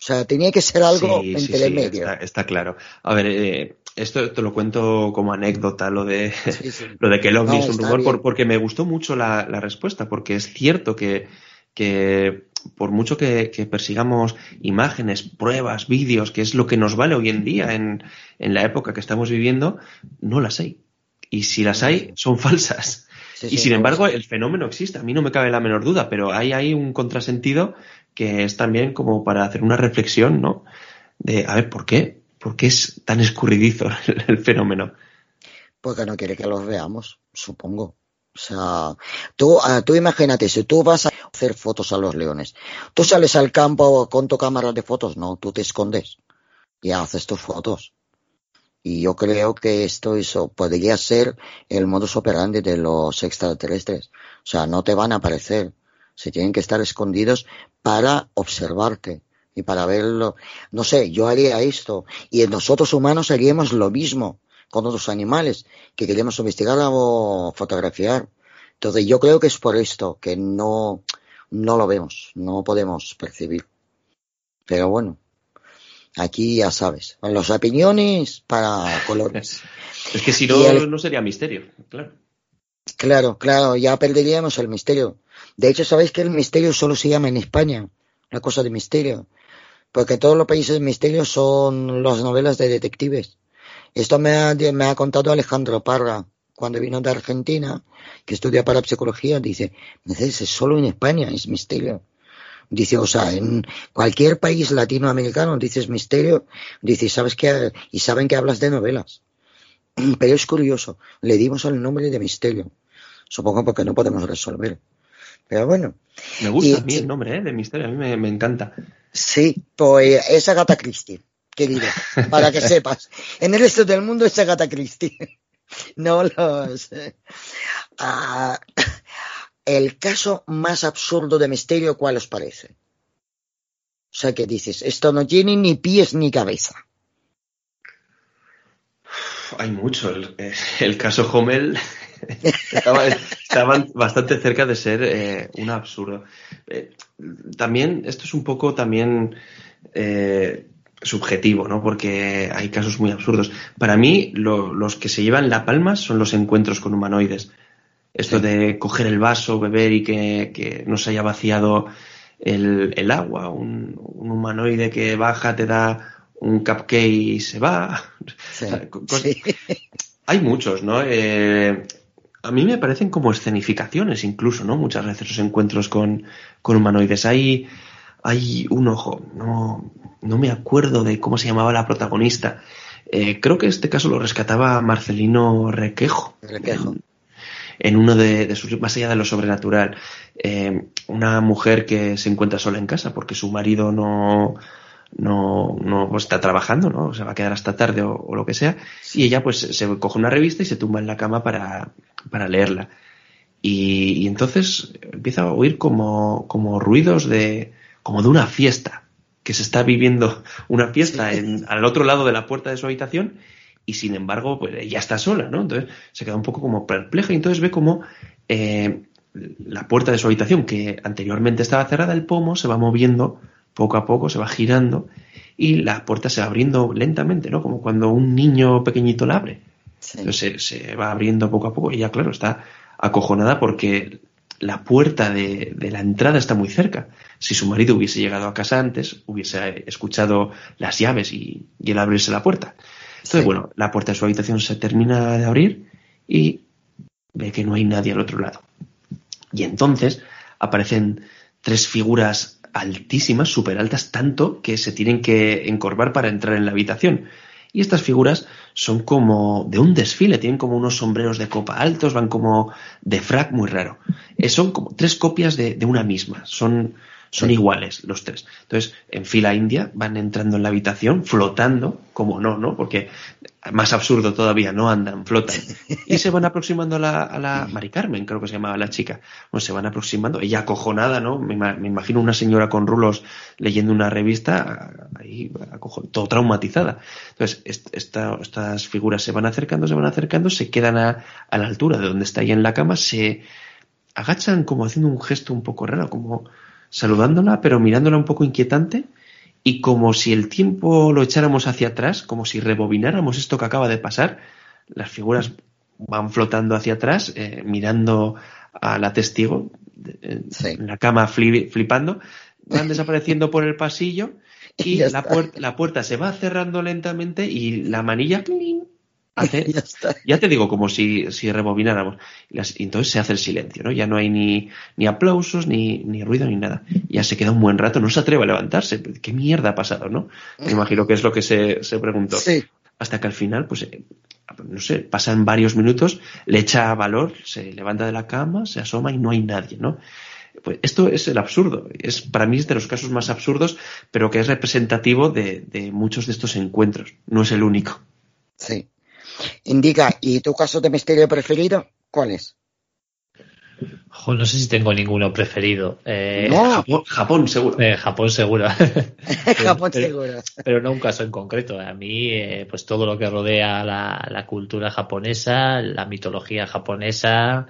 O sea, tenía que ser algo entre medio. Está, claro. A ver, eh, esto te lo cuento como anécdota, lo de, (laughs) lo de que el ovni es un rumor, porque me gustó mucho la, respuesta, porque es cierto que, que por mucho que, persigamos imágenes, pruebas, vídeos, que es lo que nos vale hoy en día en, en la época que estamos viviendo, no las hay. Y si las hay, son falsas. y sin embargo, el fenómeno existe. A mí no me cabe la menor duda, pero hay ahí un contrasentido que es también como para hacer una reflexión, ¿no? De, a ver, ¿por qué? ¿Por qué es tan escurridizo (laughs) el, fenómeno? Porque no quiere que los veamos, supongo. O sea, tú, ah, tú imagínate, si tú vas a hacer fotos a los leones, tú sales al campo con tu cámara de fotos, no, tú te escondes y haces tus fotos. Y yo creo que esto podría ser el modus operandi de los extraterrestres. O sea, no te van a aparecer. Se tienen que estar escondidos para observarte y para verlo. No sé, yo haría esto. Y nosotros humanos haríamos lo mismo con otros animales que queremos investigar o fotografiar. Entonces yo creo que es por esto que no, no lo vemos, no podemos percibir. Pero bueno, aquí ya sabes, los opiniones para colores. (laughs) es que si no, no sería misterio, claro. Claro, claro, ya perderíamos el misterio. De hecho, sabéis que el misterio solo se llama en España, la cosa de misterio. Porque todos los países de misterio son las novelas de detectives. Esto me ha, me ha contado Alejandro Parra cuando vino de Argentina, que estudia para psicología, dice, es solo en España, es misterio. Dice, o sea, en cualquier país latinoamericano dices misterio, dice, ¿sabes qué? Y saben que hablas de novelas. (clears throat) Pero es curioso, le dimos el nombre de misterio. Supongo porque no podemos resolver. Pero bueno. Me gusta a mí el nombre ¿eh? de misterio, a mí me, me encanta. Sí, pues es Agatha Christie querido, para que (laughs) sepas. En el resto del mundo es Agatha Christie. (laughs) No los. Ah, el caso más absurdo de misterio, ¿cuál os parece? O sea, que dices, esto no tiene ni pies ni cabeza. Hay mucho. El, caso Hommel (laughs) estaba, bastante cerca de ser eh, un absurdo. Eh, también, esto es un poco también eh, subjetivo, ¿no? Porque hay casos muy absurdos. Para mí, los que se llevan la palma son los encuentros con humanoides. Esto de coger el vaso, beber y que, no se haya vaciado el, agua. Un, humanoide que baja, te da un cupcake y se va. (laughs) (laughs) Hay muchos, ¿no? Eh, a mí me parecen como escenificaciones incluso, ¿no? Muchas veces los encuentros con, con humanoides. Hay hay un ojo, no, no me acuerdo de cómo se llamaba la protagonista. Eh, creo que este caso lo rescataba Marcelino Requejo. Requejo. En, uno de, sus, más allá de lo sobrenatural, eh, una mujer que se encuentra sola en casa porque su marido no, no, no está trabajando, ¿no? Se va a quedar hasta tarde o, lo que sea. Y ella pues se coge una revista y se tumba en la cama para, para leerla. Y, y, entonces empieza a oír como, como ruidos de, como de una fiesta, que se está viviendo (laughs) una fiesta en, al otro lado de la puerta de su habitación y sin embargo pues ella está sola, ¿no? Entonces se queda un poco como perpleja y entonces ve como eh, la puerta de su habitación que anteriormente estaba cerrada, el pomo se va moviendo poco a poco, se va girando y la puerta se va abriendo lentamente, ¿no? Como cuando un niño pequeñito la abre. Entonces se, se, va abriendo poco a poco y ella, claro, está acojonada porque la puerta de, la entrada está muy cerca. Si su marido hubiese llegado a casa antes, hubiese escuchado las llaves y, el abrirse la puerta. Entonces, bueno, la puerta de su habitación se termina de abrir y ve que no hay nadie al otro lado. Y entonces aparecen tres figuras altísimas, súper altas, tanto que se tienen que encorvar para entrar en la habitación. Y estas figuras son como de un desfile, tienen como unos sombreros de copa altos, van como de frac muy raro. Eh, son como tres copias de, de una misma, son, son iguales los tres. Entonces, en fila india van entrando en la habitación, flotando, como no, ¿no? Porque más absurdo todavía, no andan, flotan. (laughs) Y se van aproximando a la, a la Mari Carmen, creo que se llamaba la chica. Bueno, se van aproximando, ella acojonada, ¿no? Me, imagino una señora con rulos leyendo una revista, ahí, todo traumatizada. Entonces, estas figuras se van acercando, se van acercando, se quedan a, a la altura de donde está ella en la cama, se agachan como haciendo un gesto un poco raro, como saludándola, pero mirándola un poco inquietante, y como si el tiempo lo echáramos hacia atrás, como si rebobináramos esto que acaba de pasar, las figuras van flotando hacia atrás, eh, mirando a la testigo en la cama flipando, van (laughs) desapareciendo por el pasillo y la, la, puerta se va cerrando lentamente y la manilla hace, (laughs) ya, te digo, como si, si rebobináramos. Y, entonces se hace el silencio, ¿no? Ya no hay ni, ni aplausos, ni, ni, ruido, ni nada. Ya se queda un buen rato, no se atreve a levantarse. ¿Qué mierda ha pasado, no? Me imagino que es lo que se, se preguntó. Hasta que al final, pues, eh, no sé, pasan varios minutos, le echa valor, se levanta de la cama, se asoma y no hay nadie, ¿no? Pues esto es el absurdo. Es, para mí es de los casos más absurdos, pero que es representativo de, de muchos de estos encuentros. No es el único. Sí. Indica, ¿y tu caso de misterio preferido? ¿Cuál es? no sé si tengo ninguno preferido. Eh, Japón, seguro. Eh, Japón seguro. (laughs) Japón seguro. Pero no un caso en concreto. A mí, eh, pues todo lo que rodea la, la, cultura japonesa, la mitología japonesa,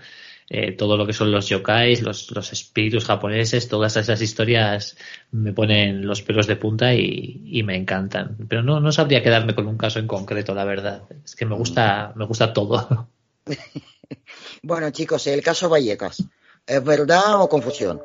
eh, todo lo que son los yokais, los, los, espíritus japoneses, todas esas historias me ponen los pelos de punta y, y, me encantan. Pero no, no sabría quedarme con un caso en concreto, la verdad. Es que me gusta, me gusta todo. (laughs) bueno, chicos, el caso Vallecas, ¿es verdad o confusión?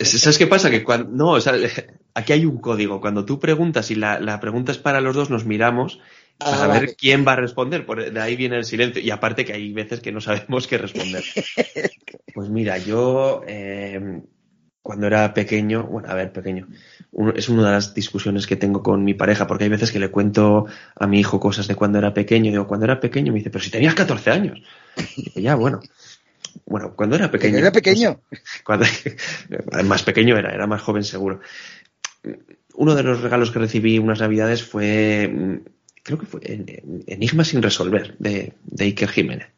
¿Sabes qué pasa? Que cuando, no, o sea, (laughs) aquí hay un código. Cuando tú preguntas y la, la pregunta es para los dos, nos miramos para ah, ver quién va a responder. Por, de ahí viene el silencio. Y aparte que hay veces que no sabemos qué responder. (laughs) pues mira, yo eh, cuando era pequeño, bueno, a ver, pequeño, es una de las discusiones que tengo con mi pareja, porque hay veces que le cuento a mi hijo cosas de cuando era pequeño. Y digo, cuando era pequeño, me dice, pero si tenías 14 años. Y ya, bueno bueno, cuando era pequeño. Era pequeño. (laughs) cuando, más pequeño era, era más joven seguro. Uno de los regalos que recibí unas navidades fue, creo que fue Enigma sin resolver, de, de Iker Jiménez.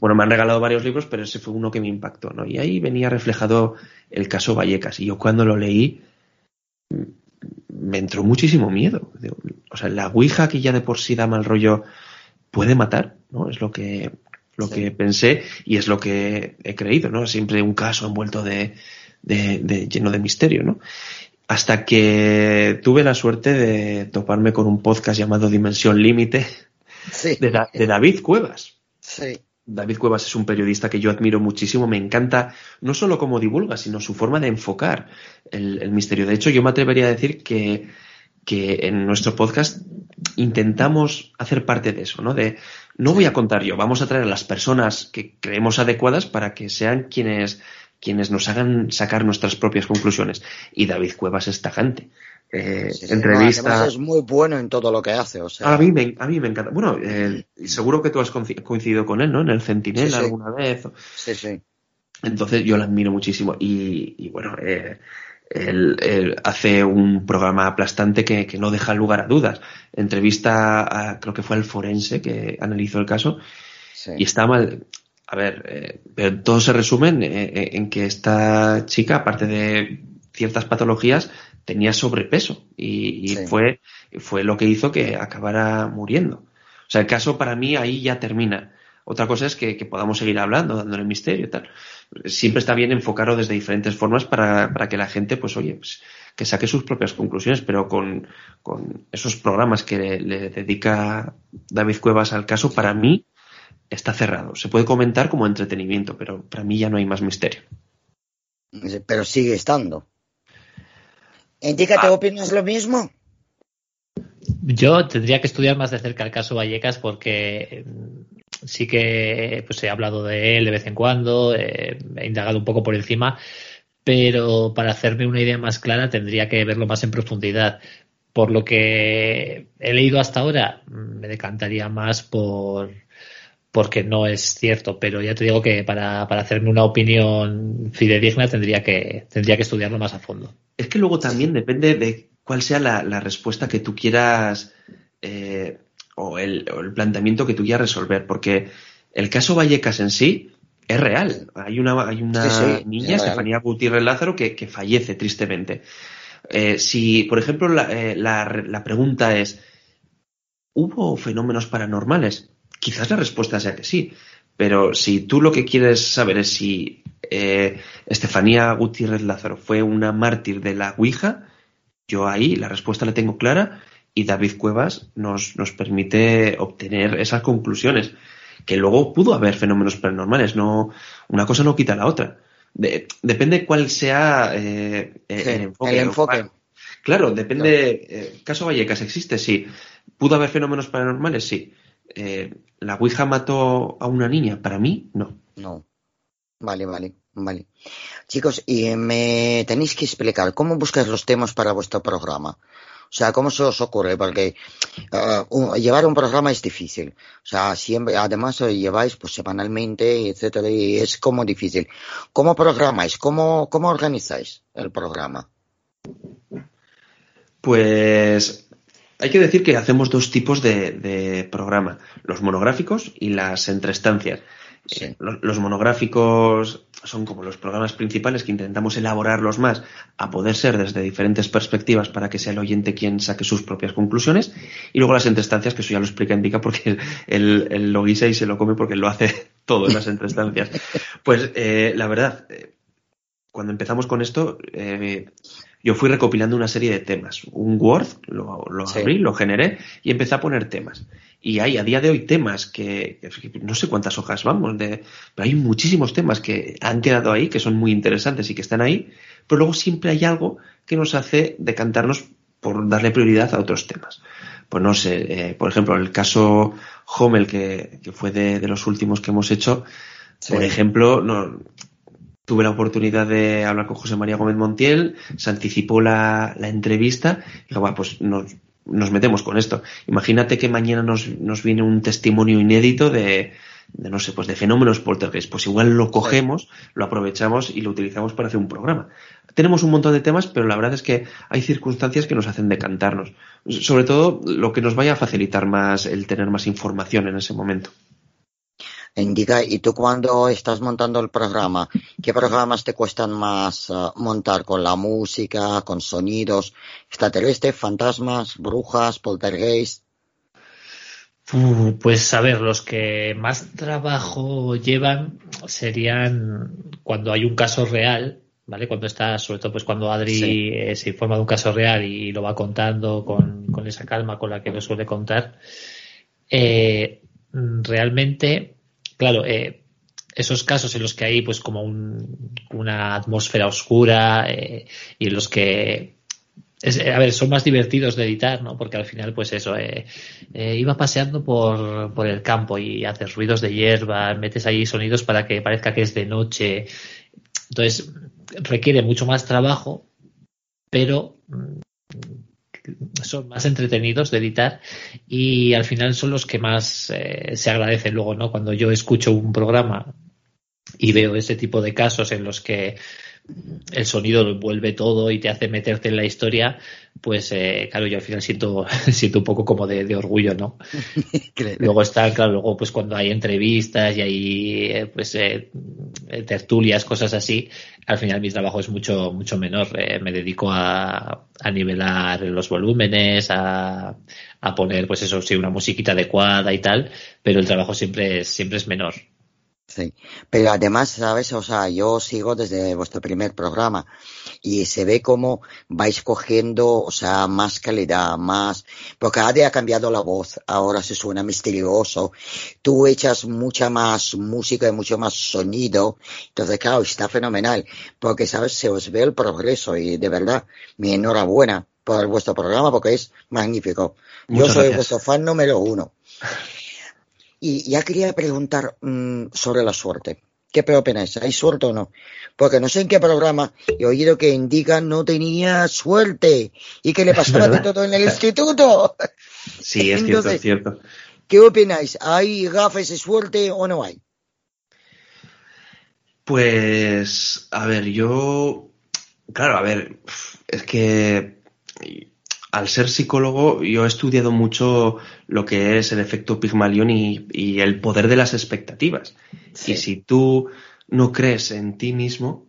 Bueno, me han regalado varios libros, pero ese fue uno que me impactó, ¿no? Y ahí venía reflejado el caso Vallecas. Y yo cuando lo leí, me entró muchísimo miedo. O sea, la Ouija que ya de por sí da mal rollo puede matar, ¿no? Es lo que lo que pensé y es lo que he creído, ¿no? Siempre un caso envuelto de, de, lleno de misterio, ¿no? Hasta que tuve la suerte de toparme con un podcast llamado Dimensión Límite de, David Cuevas. Sí. David Cuevas es un periodista que yo admiro muchísimo, me encanta no solo cómo divulga, sino su forma de enfocar el, el misterio. De hecho, yo me atrevería a decir que, que en nuestro podcast intentamos hacer parte de eso, ¿no? De no voy a contar yo, vamos a traer a las personas que creemos adecuadas para que sean quienes, quienes nos hagan sacar nuestras propias conclusiones. Y David Cuevas es tajante. Eh, entrevista. es muy bueno en todo lo que hace. O sea... a, mí me, a mí me encanta. Bueno, eh, seguro que tú has coincidido con él, ¿no? En el Centinela alguna vez. Sí, sí. Entonces yo lo admiro muchísimo. Y, y bueno, eh, él, hace un programa aplastante que, no deja lugar a dudas. Entrevista a, creo que fue el forense que analizó el caso y está mal. A ver, eh, pero todo se resume eh, en, que esta chica, aparte de ciertas patologías, tenía sobrepeso y, fue, fue lo que hizo que acabara muriendo. O sea, el caso para mí ahí ya termina. Otra cosa es que, podamos seguir hablando, dándole misterio y tal siempre está bien enfocarlo desde diferentes formas para, para que la gente, pues oye, pues, que saque sus propias conclusiones, pero con, con esos programas que le, dedica David Cuevas al caso, para mí está cerrado. Se puede comentar como entretenimiento, pero para mí ya no hay más misterio. Pero sigue estando. Indica, ¿te ah. opinas lo mismo? Yo tendría que estudiar más de cerca el caso Vallecas porque sí que pues he hablado de él de vez en cuando, he indagado un poco por encima, pero para hacerme una idea más clara tendría que verlo más en profundidad. Por lo que he leído hasta ahora, me decantaría más por porque no es cierto, pero ya te digo que para, hacerme una opinión fidedigna tendría que, tendría que estudiarlo más a fondo. Es que luego también depende de cuál sea la, respuesta que tú quieras eh, o el, planteamiento que tú quieras resolver, porque el caso Vallecas en sí es real. Hay una, hay una niña, Estefanía Gutiérrez Lázaro, que, fallece tristemente. Eh, si, por ejemplo, eh, la, pregunta es, ¿hubo fenómenos paranormales? Quizás la respuesta sea que sí, pero si tú lo que quieres saber es si eh, Estefanía Gutiérrez Lázaro fue una mártir de la Ouija, yo ahí la respuesta la tengo clara y David Cuevas nos, nos permite obtener esas conclusiones que luego pudo haber fenómenos paranormales, no, una cosa no quita la otra. depende cuál sea eh, el enfoque. Claro, depende. Eh, caso Vallecas existe, sí. ¿Pudo haber fenómenos paranormales? Sí. Eh, ¿La Ouija mató a una niña? Para mí, no. No. Vale, vale, vale. Chicos, y me tenéis que explicar cómo buscáis los temas para vuestro programa. O sea, ¿cómo se os ocurre? Porque uh, llevar un programa es difícil. O sea, siempre, además lo lleváis pues semanalmente, etcétera, y es como difícil. ¿Cómo programáis? ¿Cómo, cómo organizáis el programa? Pues hay que decir que hacemos dos tipos de, de programa, los monográficos y las entrestancias. Eh, los, monográficos son como los programas principales que intentamos elaborarlos más a poder ser desde diferentes perspectivas para que sea el oyente quien saque sus propias conclusiones. Y luego las entrestancias, que eso ya lo explica Indica porque él, lo guisa y se lo come porque lo hace (laughs) todo en las entrestancias. Pues eh, la verdad, eh, cuando empezamos con esto, yo fui recopilando una serie de temas. Un Word, lo, abrí, lo generé y empecé a poner temas. Y hay a día de hoy temas que, no sé cuántas hojas vamos, de, pero hay muchísimos temas que han quedado ahí, que son muy interesantes y que están ahí, pero luego siempre hay algo que nos hace decantarnos por darle prioridad a otros temas. Pues no sé, eh, por ejemplo, el caso Hommel, que, fue de, los últimos que hemos hecho, por ejemplo, no, tuve la oportunidad de hablar con José María Gómez Montiel, se anticipó la, entrevista y bueno, pues nos, nos metemos con esto. Imagínate que mañana nos, nos viene un testimonio inédito de, de, no sé, pues de fenómenos poltergeist. Pues igual lo cogemos, lo aprovechamos y lo utilizamos para hacer un programa. Tenemos un montón de temas, pero la verdad es que hay circunstancias que nos hacen decantarnos. Sobre todo lo que nos vaya a facilitar más el tener más información en ese momento. Indica, ¿y tú cuando estás montando el programa, qué programas te cuestan más eh, montar con la música, con sonidos, extraterrestres, fantasmas, brujas, poltergeist? pues a ver, los que más trabajo llevan serían cuando hay un caso real, ¿vale? Cuando está, sobre todo pues cuando Adri eh, se informa de un caso real y lo va contando con, con esa calma con la que lo suele contar. Eh, realmente claro, eh, esos casos en los que hay pues como una atmósfera oscura eh, y en los que a ver, son más divertidos de editar, ¿no? Porque al final, pues eso, eh, iba paseando por, por, el campo y haces ruidos de hierba, metes ahí sonidos para que parezca que es de noche. Entonces, requiere mucho más trabajo, pero mm, son más entretenidos de editar y al final son los que más eh, se agradecen luego, ¿no? Cuando yo escucho un programa y veo ese tipo de casos en los que el sonido lo envuelve todo y te hace meterte en la historia, pues eh, claro, yo al final siento, (laughs) siento un poco como de, orgullo, ¿no? (laughs) luego está, claro, luego pues cuando hay entrevistas y hay eh, pues eh, tertulias, cosas así, al final mi trabajo es mucho, mucho menor. me dedico a, a nivelar los volúmenes, a, a poner pues eso, sí, una musiquita adecuada y tal, pero el trabajo siempre es, siempre es menor. Sí, pero además, ¿sabes? O sea, yo sigo desde vuestro primer programa y se ve como vais cogiendo, o sea, más calidad, más, porque Ade ha cambiado la voz, ahora se suena misterioso, tú echas mucha más música y mucho más sonido, entonces claro, está fenomenal, porque, ¿sabes? Se os ve el progreso y de verdad, mi enhorabuena por vuestro programa porque es magnífico. yo soy vuestro fan número uno. (laughs) Y ya quería preguntar mm, sobre la suerte. ¿Qué opináis? ¿Hay suerte o no? Porque no sé en qué programa he oído que Indica no tenía suerte y que le pasaba de todo en el instituto. Sí, es cierto, es cierto. ¿Qué opináis? ¿Hay gafes de suerte o no hay? Pues, a ver, yo. Claro, a ver, es que al ser psicólogo, yo he estudiado mucho lo que es el efecto Pigmalión y, el poder de las expectativas. Y si tú no crees en ti mismo,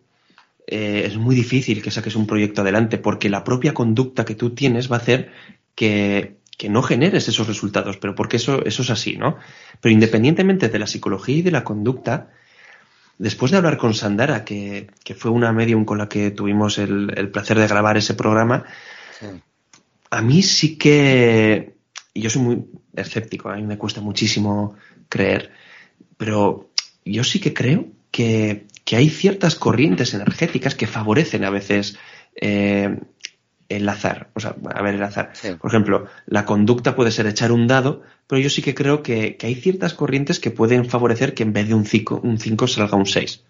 eh, es muy difícil que saques un proyecto adelante, porque la propia conducta que tú tienes va a hacer que, no generes esos resultados, pero porque eso, eso es así, ¿no? Pero independientemente de la psicología y de la conducta, después de hablar con Sandara, que, fue una medium con la que tuvimos el, placer de grabar ese programa, a mí sí que. Yo soy muy escéptico, a mí me cuesta muchísimo creer, pero yo sí que creo que, hay ciertas corrientes energéticas que favorecen a veces eh, el azar. O sea, a ver, el azar. Por ejemplo, la conducta puede ser echar un dado, pero yo sí que creo que, hay ciertas corrientes que pueden favorecer que en vez de un 5 un cinco salga un 6.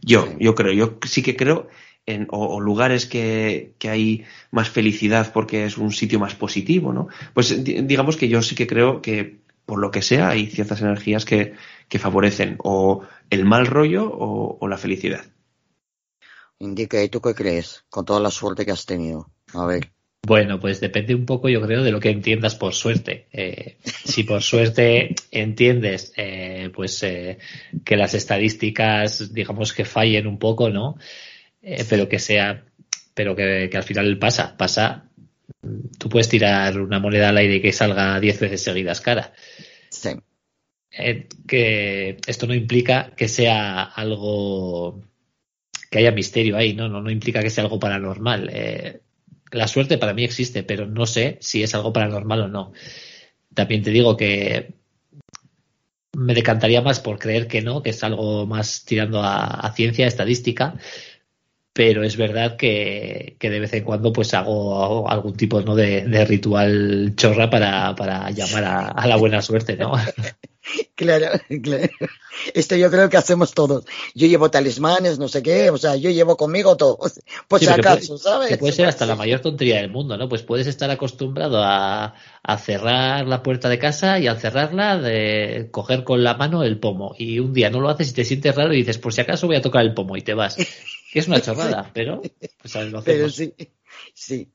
Yo, yo creo, yo sí que creo en, o, lugares que, hay más felicidad porque es un sitio más positivo, ¿no? Pues digamos que yo sí que creo que por lo que sea hay ciertas energías que, favorecen o el mal rollo o, la felicidad. Indica, ¿y tú qué crees con toda la suerte que has tenido? A ver. Bueno, pues depende un poco, yo creo, de lo que entiendas por suerte. Eh, si por suerte entiendes, eh, pues eh, que las estadísticas, digamos que fallen un poco, ¿no? Eh, pero que sea, pero que, al final pasa, pasa. Tú puedes tirar una moneda al aire y que salga 10 veces seguidas cara. Sí. Eh, que esto no implica que sea algo que haya misterio ahí, ¿no? No, no implica que sea algo paranormal. Eh, la suerte para mí existe, pero no sé si es algo paranormal o no. También te digo que me decantaría más por creer que no, que es algo más tirando a, a ciencia, estadística, pero es verdad que, de vez en cuando pues hago, algún tipo ¿no? de, ritual chorra para, para llamar a, la buena suerte, ¿no? (laughs) Claro, claro. Esto yo creo que hacemos todos. Yo llevo talismanes, no sé qué, o sea, yo llevo conmigo todo. Pues si acaso, ¿sabes? Que puede ser hasta la mayor tontería del mundo, ¿no? Pues puedes estar acostumbrado a, a, cerrar la puerta de casa y al cerrarla de coger con la mano el pomo. Y un día no lo haces y te sientes raro y dices, por si acaso voy a tocar el pomo y te vas. Que es una (laughs) chorrada, pero pues a lo hacemos. Pero sí, sí.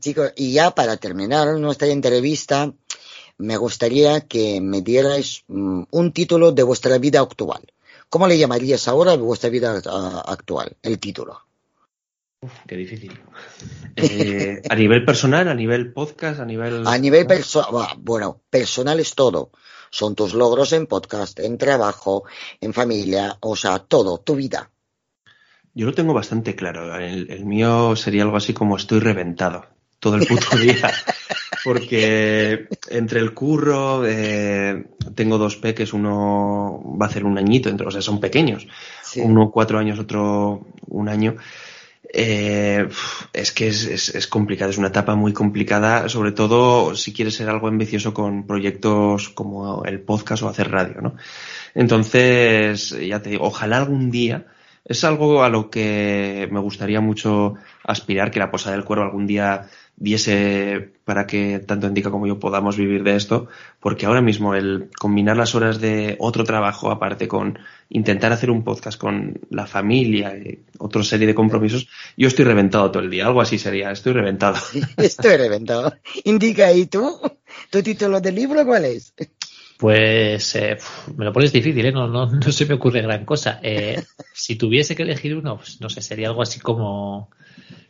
Chicos, y ya para terminar nuestra entrevista, me gustaría que me dierais mm, un título de vuestra vida actual. ¿Cómo le llamarías ahora a vuestra vida actual, el título? Uf, qué difícil. Eh, (laughs) a nivel personal, a nivel podcast, a nivel... A nivel personal, bueno, personal es todo. Son tus logros en podcast, en trabajo, en familia, o sea, todo, tu vida. Yo lo tengo bastante claro. el mío sería algo así como estoy reventado todo el puto (laughs) día. Porque entre el curro, eh, tengo dos peques, uno va a hacer un añito, o sea, son pequeños. Uno cuatro años, otro un año. Eh, es que es, es, complicado, es una etapa muy complicada, sobre todo si quieres ser algo ambicioso con proyectos como el podcast o hacer radio, ¿no? Entonces, ya te digo, ojalá algún día, es algo a lo que me gustaría mucho aspirar, que la Posada del Cuero algún día diese para que tanto Indica como yo podamos vivir de esto, porque ahora mismo el combinar las horas de otro trabajo aparte con intentar hacer un podcast con la familia y otra serie de compromisos, yo estoy reventado todo el día, algo así sería, estoy reventado. (laughs) estoy reventado. Indica, ¿y tú? ¿Tu título del libro cuál es? Pues eh, me lo pones difícil, ¿eh? no, no, no se me ocurre gran cosa. Eh, (laughs) si tuviese que elegir uno, pues no sé, sería algo así como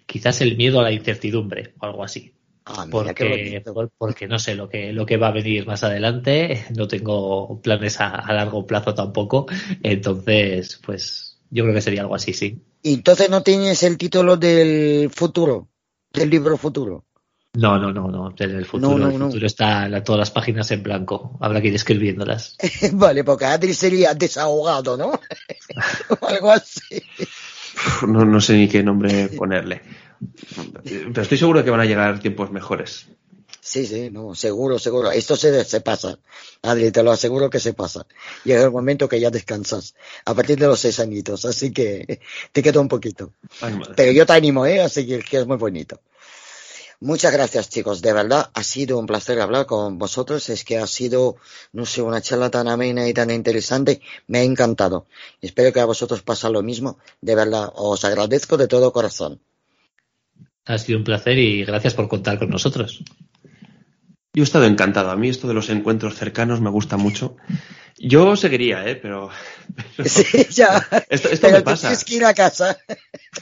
quizás el miedo a la incertidumbre o algo así. Ah, porque, porque no sé lo que, lo que va a venir más adelante, no tengo planes a, largo plazo tampoco, entonces, pues yo creo que sería algo así, sí. ¿Y entonces no tienes el título del futuro, del libro futuro? No, no, no, no, el futuro, el futuro está en todas las páginas en blanco, habrá que ir escribiéndolas. (laughs) vale, porque Adri sería desahogado, ¿no? (laughs) o algo así. No, no sé ni qué nombre ponerle. Pero estoy seguro de que van a llegar tiempos mejores. Sí, sí, no, seguro, seguro. Esto se, se pasa. Adri, te lo aseguro que se pasa. Llega el momento que ya descansas. A partir de los seis añitos. Así que te queda un poquito. Pero yo te animo, ¿eh? Así que, que es muy bonito. Muchas gracias, chicos. De verdad, ha sido un placer hablar con vosotros. Es que ha sido, no sé, una charla tan amena y tan interesante. Me ha encantado. Espero que a vosotros pasa lo mismo. De verdad, os agradezco de todo corazón. Ha sido un placer y gracias por contar con nosotros. Yo he estado encantado. A mí esto de los encuentros cercanos me gusta mucho. Yo seguiría, ¿eh? (laughs) Pero... sí, ya. Esto, esto me pasa. Tienes que ir a casa.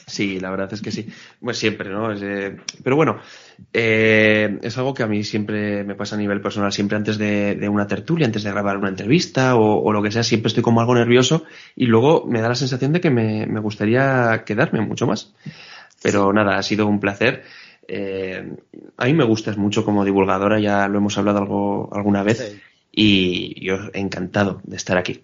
Sí, la verdad es que sí. Pues siempre, ¿no? Eh... Pero bueno, eh, es algo que a mí siempre me pasa a nivel personal. Siempre antes de, de una tertulia, antes de grabar una entrevista o, o, lo que sea, siempre estoy como algo nervioso y luego me da la sensación de que me, me gustaría quedarme mucho más. Pero nada, ha sido un placer. Eh, a mí me gustas mucho como divulgadora, ya lo hemos hablado algo, alguna vez, sí. Y yo encantado de estar aquí.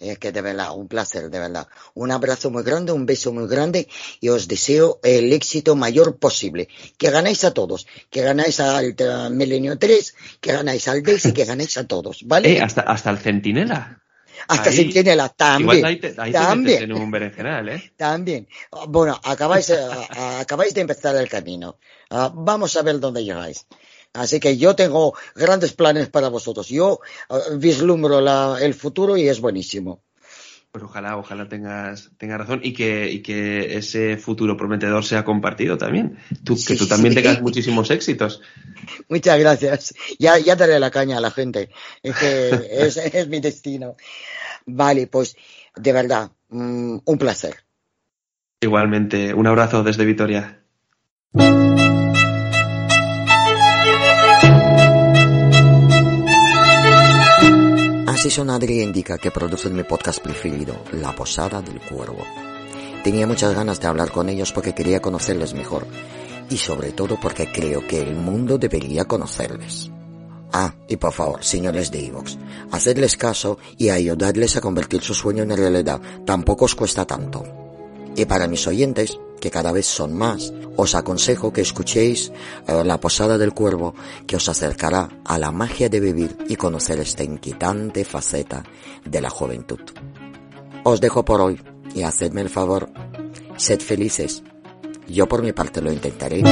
Es que de verdad, un placer, de verdad. Un abrazo muy grande, un beso muy grande y os deseo el éxito mayor posible. Que ganáis a todos, que ganáis al Milenio 3, que ganáis al DES y que ganáis a todos, ¿vale? Eh, hasta, hasta el Centinela. Hasta ahí, Centinela también. Igual ahí te, ahí también. Te en un berenjenal, ¿eh? (laughs) También. Bueno, acabáis, acabáis de empezar el camino. Uh, vamos a ver dónde llegáis. Así que yo tengo grandes planes para vosotros. Yo uh, vislumbro la, el futuro y es buenísimo. Pues ojalá, ojalá tengas, tengas razón y que, y que ese futuro prometedor sea compartido también. Tú, sí, que tú también sí. tengas muchísimos éxitos. Muchas gracias. Ya, ya daré la caña a la gente. Es que (laughs) es, es mi destino. Vale, pues de verdad, um, un placer. Igualmente, un abrazo desde Vitoria. Así son Adri indica que producen mi podcast preferido, La Posada del Cuervo. Tenía muchas ganas de hablar con ellos porque quería conocerles mejor y sobre todo porque creo que el mundo debería conocerles. Ah, y por favor, señores de Evox, hacedles caso y ayudarles a convertir su sueño en realidad. Tampoco os cuesta tanto. Y para mis oyentes, que cada vez son más, os aconsejo que escuchéis uh, La Posada del Cuervo, que os acercará a la magia de vivir y conocer esta inquietante faceta de la juventud. Os dejo por hoy y hacedme el favor, sed felices. Yo por mi parte lo intentaré.